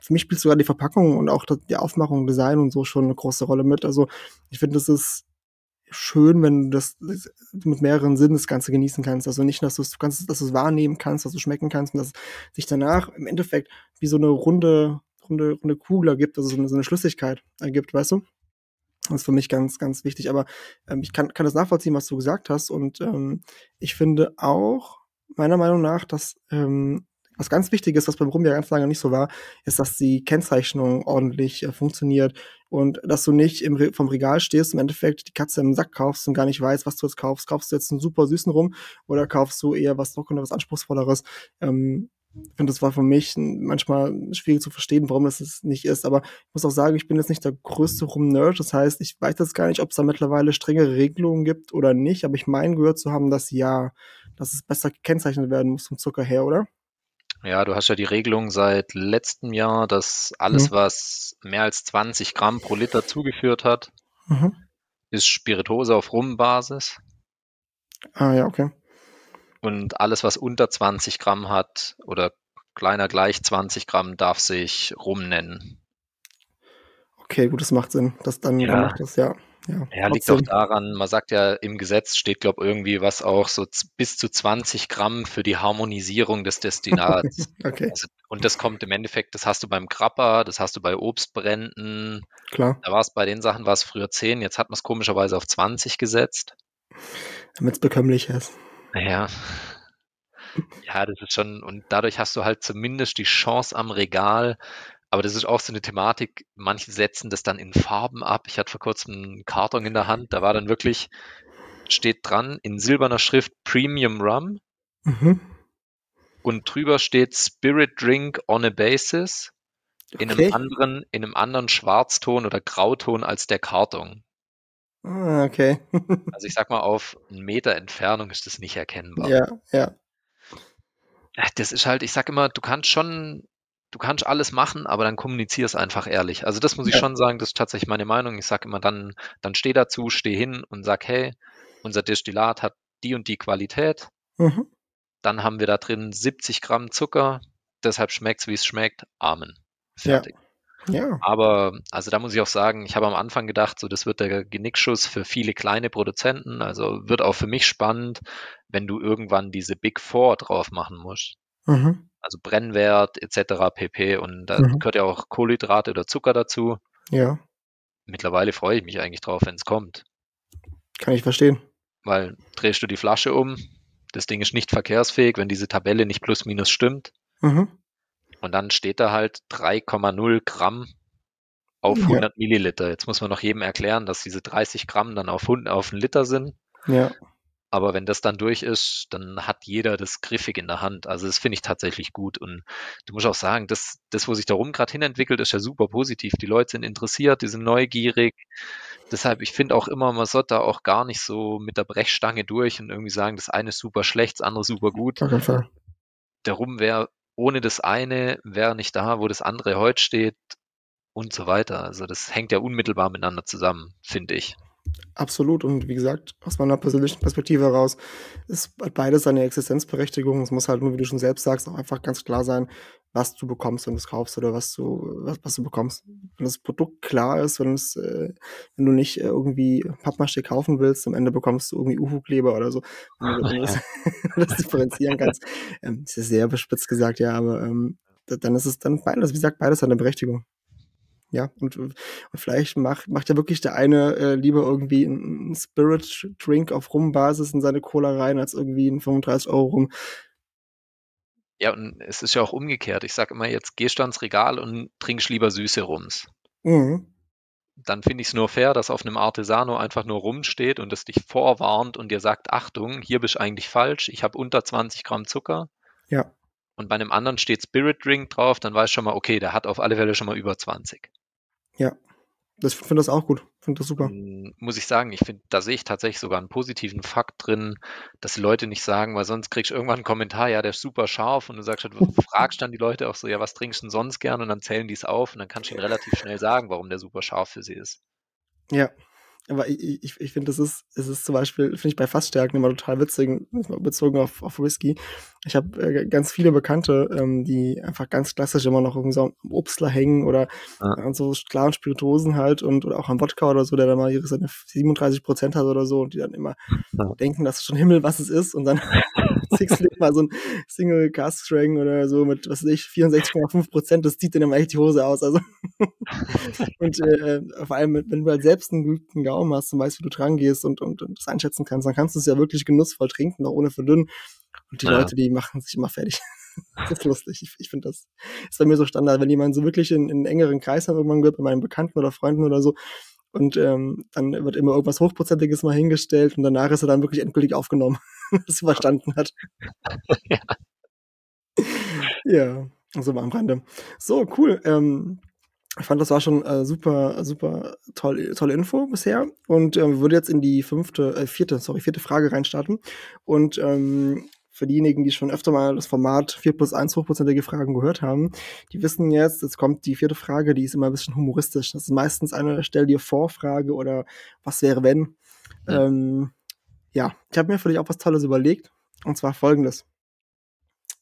für mich spielt sogar die Verpackung und auch die Aufmachung, Design und so schon eine große Rolle mit. Also ich finde, das ist schön, wenn du das mit mehreren Sinnen das Ganze genießen kannst. Also nicht, dass du es kannst, dass du es wahrnehmen kannst, dass du schmecken kannst und dass sich danach im Endeffekt wie so eine runde, runde, runde Kugel ergibt, also so eine, so eine Schlüssigkeit ergibt, weißt du? Das ist für mich ganz, ganz wichtig. Aber ähm, ich kann, kann das nachvollziehen, was du gesagt hast. Und ähm, ich finde auch, meiner Meinung nach, dass ähm, was ganz wichtig ist, was beim Rum ja ganz lange nicht so war, ist, dass die Kennzeichnung ordentlich äh, funktioniert und dass du nicht im Re vom Regal stehst, im Endeffekt die Katze im Sack kaufst und gar nicht weißt, was du jetzt kaufst. Kaufst du jetzt einen super süßen Rum oder kaufst du eher was trockener, was anspruchsvolleres? Ähm, ich finde, das war für mich manchmal schwierig zu verstehen, warum das es nicht ist. Aber ich muss auch sagen, ich bin jetzt nicht der größte Rum-Nerd. Das heißt, ich weiß jetzt gar nicht, ob es da mittlerweile strengere Regelungen gibt oder nicht. Aber ich meine gehört zu haben, dass ja, dass es besser gekennzeichnet werden muss vom Zucker her, oder? Ja, du hast ja die Regelung seit letztem Jahr, dass alles, mhm. was mehr als 20 Gramm pro Liter zugeführt hat, mhm. ist Spirituose auf Rumbasis. Ah ja, okay. Und alles, was unter 20 Gramm hat oder kleiner gleich 20 Gramm, darf sich Rum nennen. Okay, gut, das macht Sinn. Das dann, ja. macht das, ja. Ja, ja liegt doch daran, man sagt ja, im Gesetz steht, glaube ich, irgendwie was auch so bis zu 20 Gramm für die Harmonisierung des Destillats. okay. Also, und das kommt im Endeffekt, das hast du beim Krapper, das hast du bei Obstbränden. Klar. Da war es bei den Sachen, war es früher 10, jetzt hat man es komischerweise auf 20 gesetzt. Damit es bekömmlich ist. Ja. Ja, das ist schon, und dadurch hast du halt zumindest die Chance am Regal, aber das ist auch so eine Thematik. Manche setzen das dann in Farben ab. Ich hatte vor kurzem einen Karton in der Hand. Da war dann wirklich, steht dran in silberner Schrift Premium Rum. Mhm. Und drüber steht Spirit Drink on a Basis. In okay. einem anderen, in einem anderen Schwarzton oder Grauton als der Karton. Ah, okay. also ich sag mal, auf einen Meter Entfernung ist das nicht erkennbar. Ja, ja. Das ist halt, ich sag immer, du kannst schon du kannst alles machen, aber dann kommunizier es einfach ehrlich. Also das muss ich ja. schon sagen, das ist tatsächlich meine Meinung. Ich sage immer dann, dann steh dazu, steh hin und sag, hey, unser Destillat hat die und die Qualität. Mhm. Dann haben wir da drin 70 Gramm Zucker, deshalb schmeckt es, wie es schmeckt. Amen. Fertig. Ja. Ja. Aber also da muss ich auch sagen, ich habe am Anfang gedacht, so das wird der Genickschuss für viele kleine Produzenten. Also wird auch für mich spannend, wenn du irgendwann diese Big Four drauf machen musst. Mhm. Also Brennwert etc. pp. Und da Mhm. gehört ja auch Kohlenhydrate oder Zucker dazu. Ja, Mittlerweile freue ich mich eigentlich drauf, wenn es kommt. kann ich verstehen. Weil drehst du die Flasche um, das Ding ist nicht verkehrsfähig, wenn diese Tabelle nicht plus minus stimmt. Mhm. Und dann steht da halt 3,0 Gramm auf Ja. 100 Milliliter. Jetzt muss man noch jedem erklären, dass diese 30 Gramm dann auf, 100 auf einen Liter sind. Ja, Aber wenn das dann durch ist, dann hat jeder das griffig in der Hand. Also das finde ich tatsächlich gut. Und du musst auch sagen, das, das wo sich darum gerade hin entwickelt, ist ja super positiv. Die Leute sind interessiert, die sind neugierig. Deshalb, ich finde auch immer, man sollte da auch gar nicht so mit der Brechstange durch und irgendwie sagen, das eine ist super schlecht, das andere super gut. auf jeden Fall. Der Rum wäre ohne das eine, wäre nicht da, wo das andere heute steht und so weiter. Also das hängt ja unmittelbar miteinander zusammen, finde ich. Absolut. Und wie gesagt, aus meiner persönlichen Perspektive heraus ist hat beides seine Existenzberechtigung. Es muss halt nur, wie du schon selbst sagst, auch einfach ganz klar sein, was du bekommst, wenn du es kaufst oder was du, was, was du bekommst. Wenn das Produkt klar ist, wenn es, äh, wenn du nicht äh, irgendwie Pappmaché kaufen willst, am Ende bekommst du irgendwie Uhu-Kleber oder so. Wenn du, du das, differenzieren kannst. Ähm, ist ja sehr bespitzt gesagt, ja, aber ähm, da- dann ist es dann beides, wie gesagt, beides hat eine Berechtigung. Ja, und, und vielleicht macht, macht ja wirklich der eine äh, lieber irgendwie einen Spirit-Drink auf Rum-Basis in seine Cola rein, als irgendwie einen 35 Euro Rum. Ja, und es ist ja auch umgekehrt. Ich sage immer, jetzt gehst du ans Regal und trinkst lieber süße Rums. Mhm. Dann finde ich es nur fair, dass auf einem Artesano einfach nur Rum steht und es dich vorwarnt und dir sagt, Achtung, hier bist du eigentlich falsch, ich habe unter 20 Gramm Zucker. Ja, Und bei einem anderen steht Spirit Drink drauf, dann weißt du schon mal, okay, der hat auf alle Fälle schon mal über 20. ja. Das finde das auch gut. Finde das super. Mm, Muss ich sagen, ich finde, da sehe ich tatsächlich sogar einen positiven Fakt drin, dass die Leute nicht sagen, weil sonst kriegst du irgendwann einen Kommentar, ja, der ist super scharf und du sagst, halt, fragst dann die Leute auch so, ja, was trinkst du denn sonst gern? Und dann zählen die es auf und dann kannst du ihnen relativ schnell sagen, warum der super scharf für sie ist. Ja. Aber ich, ich, ich finde, das ist, es ist zum Beispiel, finde ich bei Fassstärken immer total witzig, bezogen auf, auf Whisky. Ich habe äh, ganz viele Bekannte, ähm, die einfach ganz klassisch immer noch irgendwie so am Obstler hängen oder Ja. an so klaren Spirituosen halt und oder auch am Wodka oder so, der dann mal ihre seine 37 Prozent hat oder so und die dann immer Ja. denken, dass schon Himmel was es ist und dann dir mal so ein Single Cask Strang oder so mit, was weiß ich, 64,5 Prozent, das zieht dann immer echt die Hose aus. Also und äh, vor allem, wenn du halt selbst einen geübten Gaumen hast und weißt, wie du dran gehst und, und, und das einschätzen kannst, dann kannst du es ja wirklich genussvoll trinken, auch ohne verdünnen. Und die Ja. Leute, die machen sich immer fertig. das ist lustig. Ich, ich finde, das ist bei mir so Standard. Wenn jemand so wirklich in, in einen engeren Kreis irgendwann wird, bei meinen Bekannten oder Freunden oder so, und ähm, dann wird immer irgendwas Hochprozentiges mal hingestellt und danach ist er dann wirklich endgültig aufgenommen, dass er verstanden hat. Ja. ja, so mal am Rande. So, cool. Ähm, ich fand, das war schon äh, super, super toll, tolle Info bisher. Und ähm, würde jetzt in die fünfte, äh, vierte, sorry, vierte Frage reinstarten. Und ähm, für diejenigen, die schon öfter mal das Format 4 plus 1 hochprozentige Fragen gehört haben, die wissen jetzt, jetzt kommt die vierte Frage, die ist immer ein bisschen humoristisch. Das ist meistens eine Stell dir vor Frage oder was wäre wenn. Ja. Ähm, ja, ich habe mir für dich auch was Tolles überlegt. Und zwar folgendes.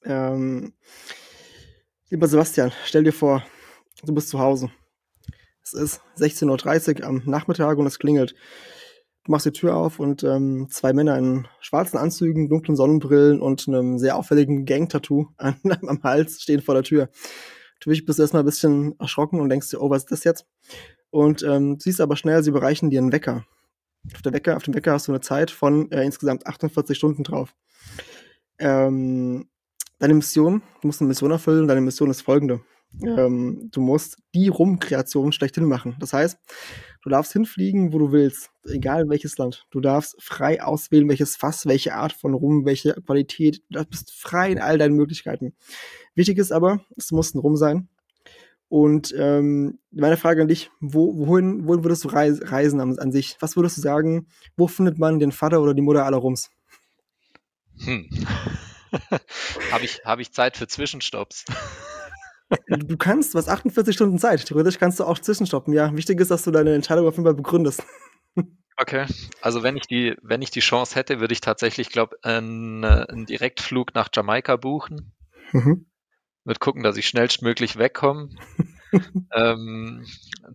Ähm, lieber Sebastian, stell dir vor, du bist zu Hause. Es ist 16.30 Uhr am Nachmittag und es klingelt. Du machst die Tür auf und ähm, zwei Männer in schwarzen Anzügen, dunklen Sonnenbrillen und einem sehr auffälligen Gang-Tattoo an- am Hals stehen vor der Tür. Natürlich bist du erstmal ein bisschen erschrocken und denkst dir, oh, was ist das jetzt? Und ähm, siehst aber schnell, sie bereichen dir einen Wecker. Auf, der Wecker. auf dem Wecker hast du eine Zeit von äh, insgesamt 48 Stunden drauf. Ähm, deine Mission, du musst eine Mission erfüllen, deine Mission ist folgende. Ähm, du musst die Rum-Kreation schlechthin machen. Das heißt, du darfst hinfliegen, wo du willst, egal welches Land. Du darfst frei auswählen, welches Fass, welche Art von Rum, welche Qualität. Du bist frei in all deinen Möglichkeiten. Wichtig ist aber, es muss ein Rum sein. Und ähm, meine Frage an dich, wo, wohin, wohin würdest du reis reisen an, an sich? Was würdest du sagen, wo findet man den Vater oder die Mutter aller Rums? Hm. Habe ich, hab ich Zeit für Zwischenstopps? Du kannst, du hast 48 Stunden Zeit. Theoretisch kannst du auch zwischenstoppen. Ja, wichtig ist, dass du deine Entscheidung auf jeden Fall begründest. Okay. Also wenn ich die, wenn ich die Chance hätte, würde ich tatsächlich, glaube einen, äh, einen Direktflug nach Jamaika buchen. Mhm. Würde gucken, dass ich schnellstmöglich wegkomme. ähm,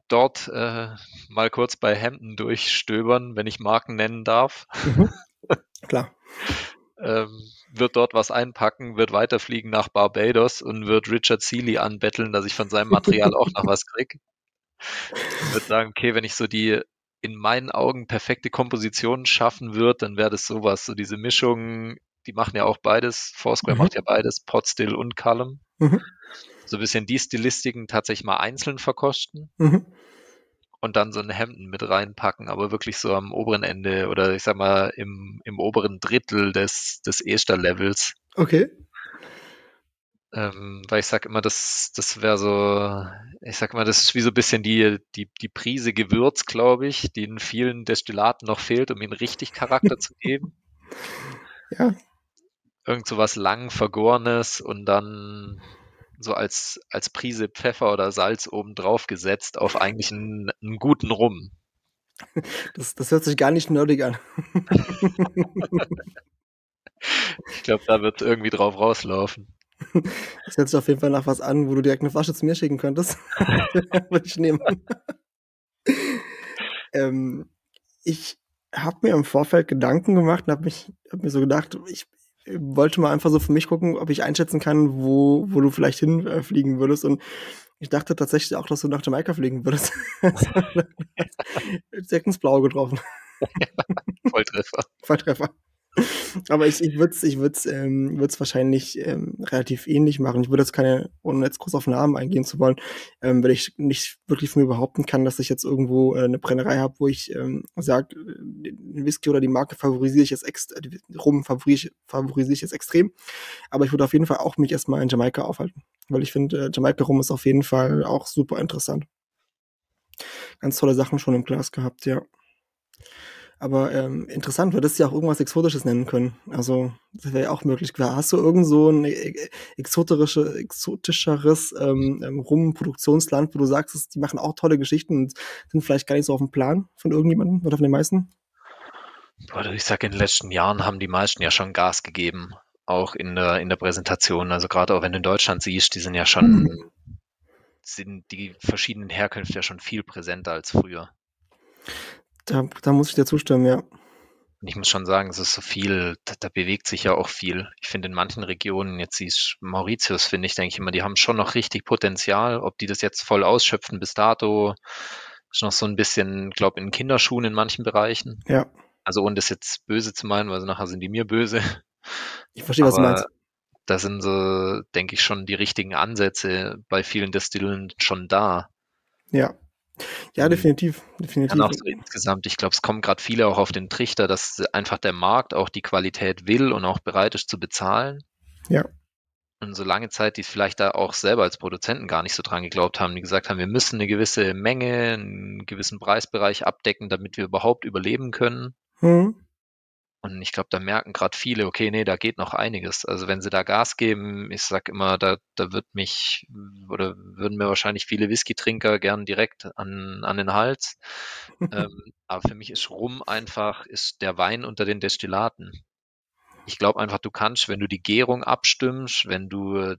dort äh, mal kurz bei Hampton durchstöbern, wenn ich Marken nennen darf. Mhm. Klar. ähm, wird dort was einpacken, wird weiterfliegen nach Barbados und wird Richard Seeley anbetteln, dass ich von seinem Material auch noch was krieg. Ich würde sagen, okay, wenn ich so die in meinen Augen perfekte Komposition schaffen würde, dann wäre das sowas, so diese Mischung, die machen ja auch beides, Foursquare mhm. macht ja beides, Potstill und Column. Mhm. So ein bisschen die Stilistiken tatsächlich mal einzeln verkosten. Mhm und dann so ein Hemden mit reinpacken, aber wirklich so am oberen Ende oder ich sag mal im, im oberen Drittel des, des Ester-Levels. Okay. Ähm, weil ich sag immer, das, das wäre so, ich sag mal, das ist wie so ein bisschen die, die, die Prise Gewürz, glaube ich, die in vielen Destillaten noch fehlt, um ihnen richtig Charakter zu geben. Ja. Irgend so was lang Vergorenes und dann so als, als Prise Pfeffer oder Salz oben drauf gesetzt auf eigentlich einen, einen guten Rum. Das, das hört sich gar nicht nerdig an. ich glaube, da wird irgendwie drauf rauslaufen. Das hört sich auf jeden Fall nach was an, wo du direkt eine Flasche zu mir schicken könntest. Würde ich nehmen. ähm, ich habe mir im Vorfeld Gedanken gemacht und habe hab mir so gedacht, ich, wollte mal einfach so für mich gucken, ob ich einschätzen kann, wo, wo du vielleicht hinfliegen würdest. Und ich dachte tatsächlich auch, dass du nach Jamaika fliegen würdest. Direkt ins Blaue getroffen. Volltreffer. Volltreffer. Aber ich, ich würde es ich ähm, wahrscheinlich ähm, relativ ähnlich machen. Ich würde jetzt keine, ohne jetzt kurz auf Namen eingehen zu wollen, ähm, weil ich nicht wirklich von mir behaupten kann, dass ich jetzt irgendwo äh, eine Brennerei habe, wo ich ähm, sage, den Whisky oder die Marke favorisiere ich jetzt ex äh, Rum favorisiere, favorisiere ich jetzt extrem. Aber ich würde auf jeden Fall auch mich erstmal in Jamaika aufhalten. Weil ich finde, äh, Jamaika Rum ist auf jeden Fall auch super interessant. Ganz tolle Sachen schon im Glas gehabt, ja. Aber ähm, interessant, du hättest ja auch irgendwas Exotisches nennen können. Also, das wäre ja auch möglich. Hast du irgend so ein e-, exotische, exotischeres ähm, ähm, Rumproduktionsland, wo du sagst, die machen auch tolle Geschichten und sind vielleicht gar nicht so auf dem Plan von irgendjemandem oder von den meisten? Ich sag, in den letzten Jahren haben die meisten ja schon Gas gegeben, auch in der, in der Präsentation. Also gerade auch wenn du in Deutschland siehst, die sind ja schon, mhm. sind die verschiedenen Herkünfte ja schon viel präsenter als früher. Da, da muss ich dir zustimmen, ja. Ich muss schon sagen, es ist so viel, da, da bewegt sich ja auch viel. Ich finde in manchen Regionen, jetzt siehst Mauritius, finde ich, denke ich immer, die haben schon noch richtig Potenzial. Ob die das jetzt voll ausschöpfen bis dato, ist noch so ein bisschen, glaube in Kinderschuhen in manchen Bereichen. Ja. Also ohne das jetzt böse zu meinen, weil nachher sind die mir böse. Ich verstehe, was du meinst. Da sind so, denke ich, schon die richtigen Ansätze bei vielen Destillen schon da. Ja, ja, mhm. definitiv. definitiv. auch so insgesamt, ich glaube, es kommen gerade viele auch auf den Trichter, dass einfach der Markt auch die Qualität will und auch bereit ist zu bezahlen. Ja. Und so lange Zeit, die vielleicht da auch selber als Produzenten gar nicht so dran geglaubt haben, die gesagt haben, wir müssen eine gewisse Menge, einen gewissen Preisbereich abdecken, damit wir überhaupt überleben können. Mhm. Und ich glaube, da merken gerade viele, okay, nee, da geht noch einiges. Also wenn sie da Gas geben, ich sag immer, da, da wird mich oder würden mir wahrscheinlich viele Whisky-Trinker gern direkt an, an den Hals. ähm, aber für mich ist Rum einfach, ist der Wein unter den Destillaten. Ich glaube einfach, du kannst, wenn du die Gärung abstimmst, wenn du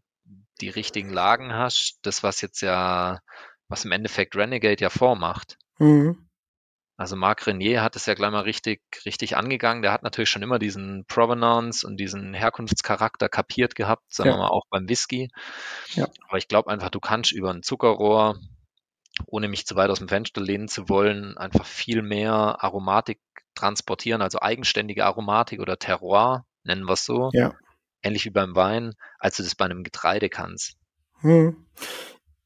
die richtigen Lagen hast, das was jetzt ja, was im Endeffekt Renegade ja vormacht. Mhm also Marc Renier hat es ja gleich mal richtig, richtig angegangen. Der hat natürlich schon immer diesen Provenance und diesen Herkunftscharakter kapiert gehabt, sagen ja. wir mal auch beim Whisky. Ja. Aber ich glaube einfach, du kannst über ein Zuckerrohr, ohne mich zu weit aus dem Fenster lehnen zu wollen, einfach viel mehr Aromatik transportieren, also eigenständige Aromatik oder Terroir, nennen wir es so. Ja. Ähnlich wie beim Wein, als du das bei einem Getreide kannst. Hm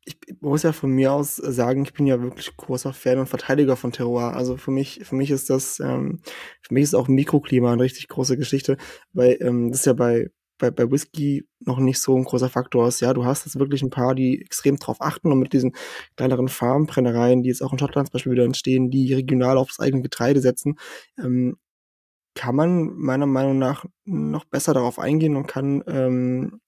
ich muss ja von mir aus sagen, ich bin ja wirklich großer Fan und Verteidiger von Terroir. Also für mich, für mich ist das, ähm, für mich ist auch Mikroklima eine richtig große Geschichte, weil ähm, das ist ja bei, bei, bei Whisky noch nicht so ein großer Faktor ist. Ja, du hast jetzt wirklich ein paar, die extrem drauf achten und mit diesen kleineren Farmbrennereien, die jetzt auch in Schottland zum Beispiel wieder entstehen, die regional auf das eigene Getreide setzen, ähm, kann man meiner Meinung nach noch besser darauf eingehen und kann ähm,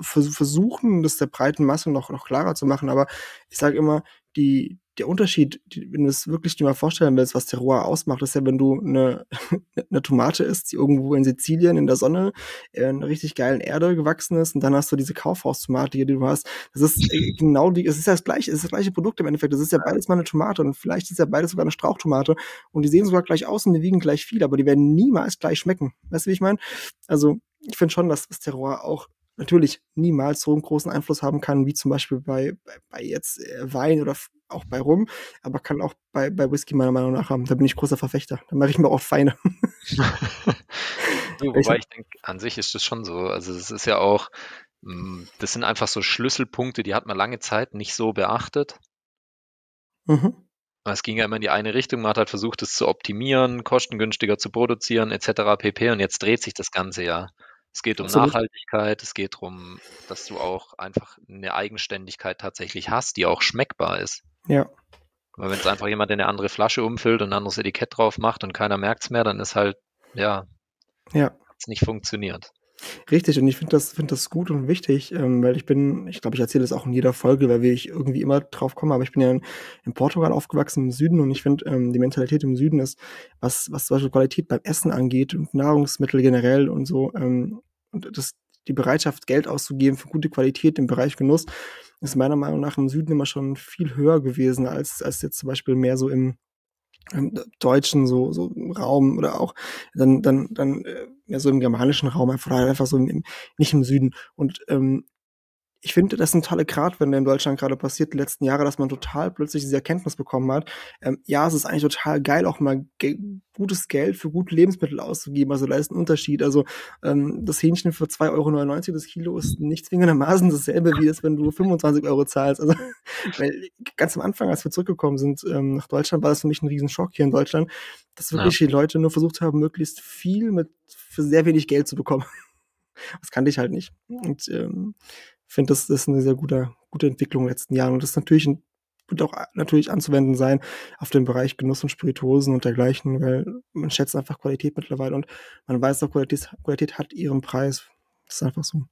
versuchen, das der breiten Masse noch, noch klarer zu machen. Aber ich sage immer, die, der Unterschied, wenn du es wirklich dir mal vorstellen willst, was Terroir ausmacht, ist ja, wenn du eine, eine Tomate isst, die irgendwo in Sizilien in der Sonne in einer richtig geilen Erde gewachsen ist und dann hast du diese Kaufhaustomate, die du hast. Das ist äh, genau die, es ist ja das gleiche, es ist das gleiche Produkt im Endeffekt. Das ist ja beides mal eine Tomate und vielleicht ist ja beides sogar eine Strauchtomate und die sehen sogar gleich aus und die wiegen gleich viel, aber die werden niemals gleich schmecken. Weißt du, wie ich meine? Also, ich finde schon, dass das Terroir auch natürlich niemals so einen großen Einfluss haben kann, wie zum Beispiel bei, bei, bei jetzt äh, Wein oder auch bei Rum, aber kann auch bei, bei Whisky meiner Meinung nach haben. Da bin ich großer Verfechter. Da mache ich mir auch Feine. du, wobei ich denke, an sich ist das schon so. Also es ist ja auch, hm, das sind einfach so Schlüsselpunkte, die hat man lange Zeit nicht so beachtet. Mhm. Es ging ja immer in die eine Richtung, man hat halt versucht, es zu optimieren, kostengünstiger zu produzieren, etc. pp. Und jetzt dreht sich das Ganze ja. Es geht um Absolut. Nachhaltigkeit, es geht darum, dass du auch einfach eine Eigenständigkeit tatsächlich hast, die auch schmeckbar ist. Ja. Weil wenn es einfach jemand in eine andere Flasche umfüllt und ein anderes Etikett drauf macht und keiner merkt es mehr, dann ist halt, ja, ja. es nicht funktioniert. Richtig, und ich finde das, find das gut und wichtig, ähm, weil ich bin, ich glaube, ich erzähle das auch in jeder Folge, weil ich irgendwie immer drauf komme, aber ich bin ja in, in Portugal aufgewachsen im Süden und ich finde, ähm, die Mentalität im Süden ist, was, was zum Beispiel Qualität beim Essen angeht und Nahrungsmittel generell und so, ähm, und das, die Bereitschaft, Geld auszugeben für gute Qualität im Bereich Genuss, ist meiner Meinung nach im Süden immer schon viel höher gewesen, als, als jetzt zum Beispiel mehr so im deutschen so, so Raum oder auch dann, dann, dann äh, mehr so im germanischen Raum, einfach, einfach so im, nicht im Süden. Und ähm, ich finde, das ist ein toller Grad, wenn der in Deutschland gerade passiert, die letzten Jahre, dass man total plötzlich diese Erkenntnis bekommen hat. Ähm, ja, es ist eigentlich total geil, auch mal ge gutes Geld für gute Lebensmittel auszugeben. Also da ist ein Unterschied. Also ähm, das Hähnchen für 2,99 Euro das Kilo ist nicht zwingendermaßen dasselbe, wie es, wenn du 25 Euro zahlst. Also weil ganz am Anfang, als wir zurückgekommen sind ähm, nach Deutschland, war das für mich ein Riesenschock hier in Deutschland, dass wirklich ja. die Leute nur versucht haben, möglichst viel mit für sehr wenig Geld zu bekommen. Das kannte ich halt nicht. Und ähm, finde, das, ist eine sehr gute, gute Entwicklung in den letzten Jahren. Und das ist natürlich ein, wird auch natürlich anzuwenden sein auf den Bereich Genuss und Spirituosen und dergleichen, weil man schätzt einfach Qualität mittlerweile und man weiß auch, Qualität, Qualität hat ihren Preis. Das ist einfach so.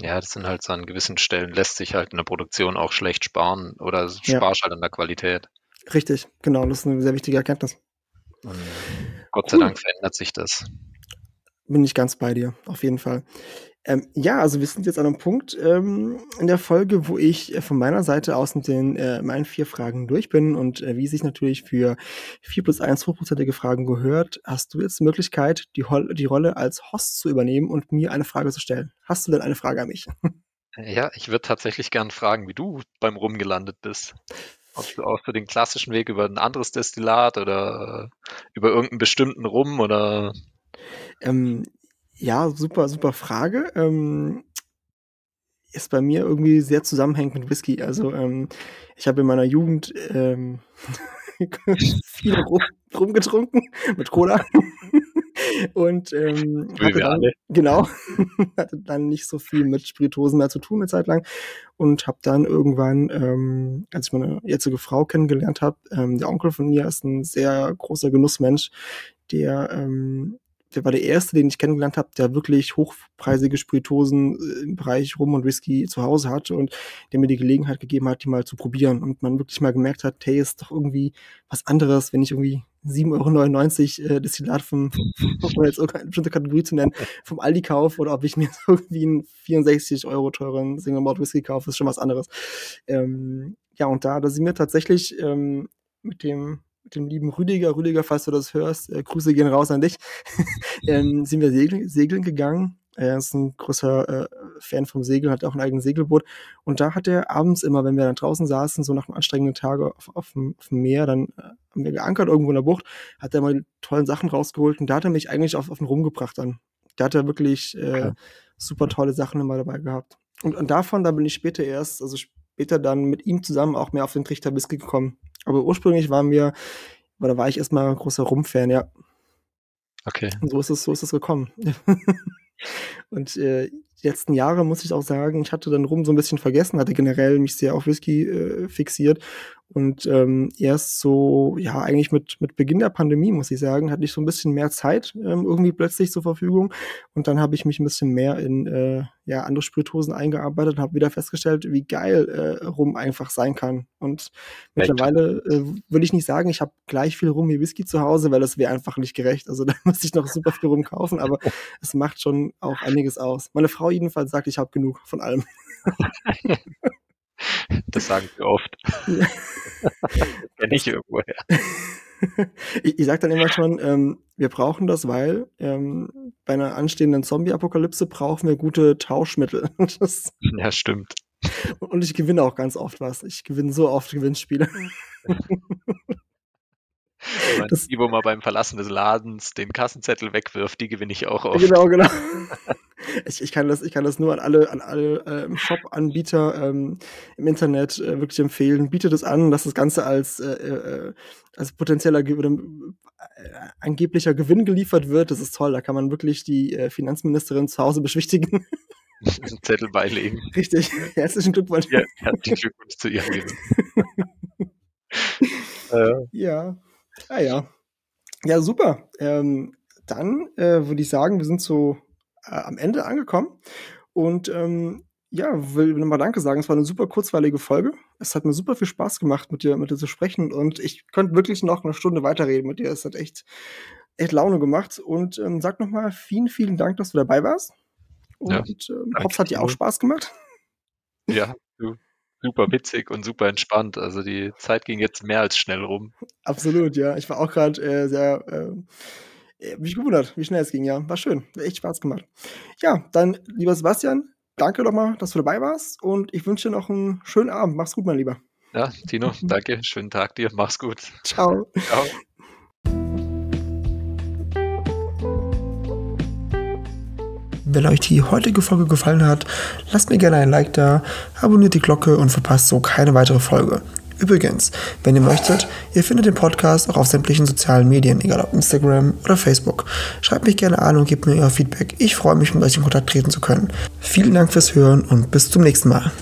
Ja, das sind halt so an gewissen Stellen lässt sich halt in der Produktion auch schlecht sparen oder sparst ja. halt an der Qualität. Richtig, genau, das ist eine sehr wichtige Erkenntnis. Und Gott sei Dank verändert sich das. Bin ich ganz bei dir, auf jeden Fall. Ähm, ja, also wir sind jetzt an einem Punkt ähm, in der Folge, wo ich äh, von meiner Seite aus mit den äh, meinen vier Fragen durch bin und äh, wie sich natürlich für vier plus eins hochprozentige Fragen gehört, hast du jetzt die Möglichkeit, die, die Rolle als Host zu übernehmen und mir eine Frage zu stellen. Hast du denn eine Frage an mich? Ja, ich würde tatsächlich gern fragen, wie du beim Rum gelandet bist. Ob du auch für den klassischen Weg über ein anderes Destillat oder über irgendeinen bestimmten Rum oder ähm, ja, super, super Frage. Ähm, ist bei mir irgendwie sehr zusammenhängend mit Whisky. Also ähm, ich habe in meiner Jugend ähm, viel rum, rumgetrunken mit Cola. und ähm, hatte dann, genau hatte dann nicht so viel mit Spirituosen mehr zu tun eine Zeit lang und habe dann irgendwann ähm, als ich meine jetzige Frau kennengelernt habe ähm, der Onkel von mir ist ein sehr großer Genussmensch der ähm, der war der erste, den ich kennengelernt habe, der wirklich hochpreisige Spiritosen äh, im Bereich Rum und Whisky zu Hause hatte und der mir die Gelegenheit gegeben hat, die mal zu probieren und man wirklich mal gemerkt hat, hey, ist doch irgendwie was anderes, wenn ich irgendwie 7,99 Euro äh, Destillat vom, um jetzt irgendeine bestimmte Kategorie zu nennen, vom Aldi kaufe oder ob ich mir irgendwie einen 64 Euro teuren Single Malt Whisky kaufe, ist schon was anderes. Ähm, ja, und da, da sind wir tatsächlich ähm, mit dem mit dem lieben Rüdiger. Rüdiger, falls du das hörst, äh, Grüße gehen raus an dich. ähm, sind wir segeln, segeln gegangen. Er ist ein großer äh, Fan vom Segeln, hat auch ein eigenes Segelboot. Und da hat er abends immer, wenn wir dann draußen saßen, so nach einem anstrengenden Tag auf, auf, dem, auf dem Meer, dann äh, haben wir geankert irgendwo in der Bucht, hat er mal die tollen Sachen rausgeholt und da hat er mich eigentlich auf, auf den rumgebracht dann. Da hat er wirklich äh, okay. super tolle Sachen immer dabei gehabt. Und, und davon, da bin ich später erst, also später dann mit ihm zusammen auch mehr auf den Trichter Whisky gekommen. Aber ursprünglich war mir, oder war ich erstmal ein großer Rum-Fan, ja. Okay. Und so ist es, so ist es gekommen. und äh, die letzten Jahre muss ich auch sagen, ich hatte dann Rum so ein bisschen vergessen, hatte generell mich sehr auf Whisky äh, fixiert Und ähm, erst so, ja, eigentlich mit, mit Beginn der Pandemie, muss ich sagen, hatte ich so ein bisschen mehr Zeit ähm, irgendwie plötzlich zur Verfügung. Und dann habe ich mich ein bisschen mehr in äh, ja, andere Spirituosen eingearbeitet und habe wieder festgestellt, wie geil äh, Rum einfach sein kann. Und mittlerweile äh, würde ich nicht sagen, ich habe gleich viel Rum wie Whisky zu Hause, weil das wäre einfach nicht gerecht. Also da muss ich noch super viel Rum kaufen, aber es macht schon auch einiges aus. Meine Frau jedenfalls sagt, ich habe genug von allem. Das sagen wir oft. Ja. Kenne ich irgendwoher. Ich, ich sage dann immer schon, ähm, wir brauchen das, weil ähm, bei einer anstehenden Zombie-Apokalypse brauchen wir gute Tauschmittel. Das, ja, stimmt. Und ich gewinne auch ganz oft was. Ich gewinne so oft Gewinnspiele. Meine, das, die, wo man beim Verlassen des Ladens den Kassenzettel wegwirft, die gewinne ich auch oft. Genau, genau. Ich, ich, kann das, ich kann das nur an alle, an alle ähm, Shop-Anbieter ähm, im Internet äh, wirklich empfehlen. Bietet es an, dass das Ganze als, äh, äh, als potenzieller oder äh, angeblicher Gewinn geliefert wird. Das ist toll. Da kann man wirklich die äh, Finanzministerin zu Hause beschwichtigen. Einen Zettel beilegen. Richtig. Herzlichen Glückwunsch. Ja, herzlichen Glückwunsch zu ihrem Gewinn. ja. Ah ja. Ja, super. Ähm, dann äh, würde ich sagen, wir sind so äh, am Ende angekommen. Und ähm, ja, will nochmal Danke sagen. Es war eine super kurzweilige Folge. Es hat mir super viel Spaß gemacht, mit dir, mit dir zu sprechen. Und ich könnte wirklich noch eine Stunde weiterreden mit dir. Es hat echt, echt Laune gemacht. Und ähm, sag nochmal vielen, vielen Dank, dass du dabei warst. Und ja, ähm, hoffe, es hat dir auch Spaß gemacht. Ja, du super witzig und super entspannt. Also die Zeit ging jetzt mehr als schnell rum. Absolut, ja. Ich war auch gerade äh, sehr äh, mich gewundert, wie schnell es ging, ja. War schön. Hat echt Spaß gemacht. Ja, dann, lieber Sebastian, danke nochmal, dass du dabei warst und ich wünsche dir noch einen schönen Abend. Mach's gut, mein Lieber. Ja, Tino, danke. Schönen Tag dir. Mach's gut. Ciao. Ciao. Wenn euch die heutige Folge gefallen hat, lasst mir gerne ein Like da, abonniert die Glocke und verpasst so keine weitere Folge. Übrigens, wenn ihr möchtet, ihr findet den Podcast auch auf sämtlichen sozialen Medien, egal ob Instagram oder Facebook. Schreibt mich gerne an und gebt mir euer Feedback. Ich freue mich, mit euch in Kontakt treten zu können. Vielen Dank fürs Hören und bis zum nächsten Mal.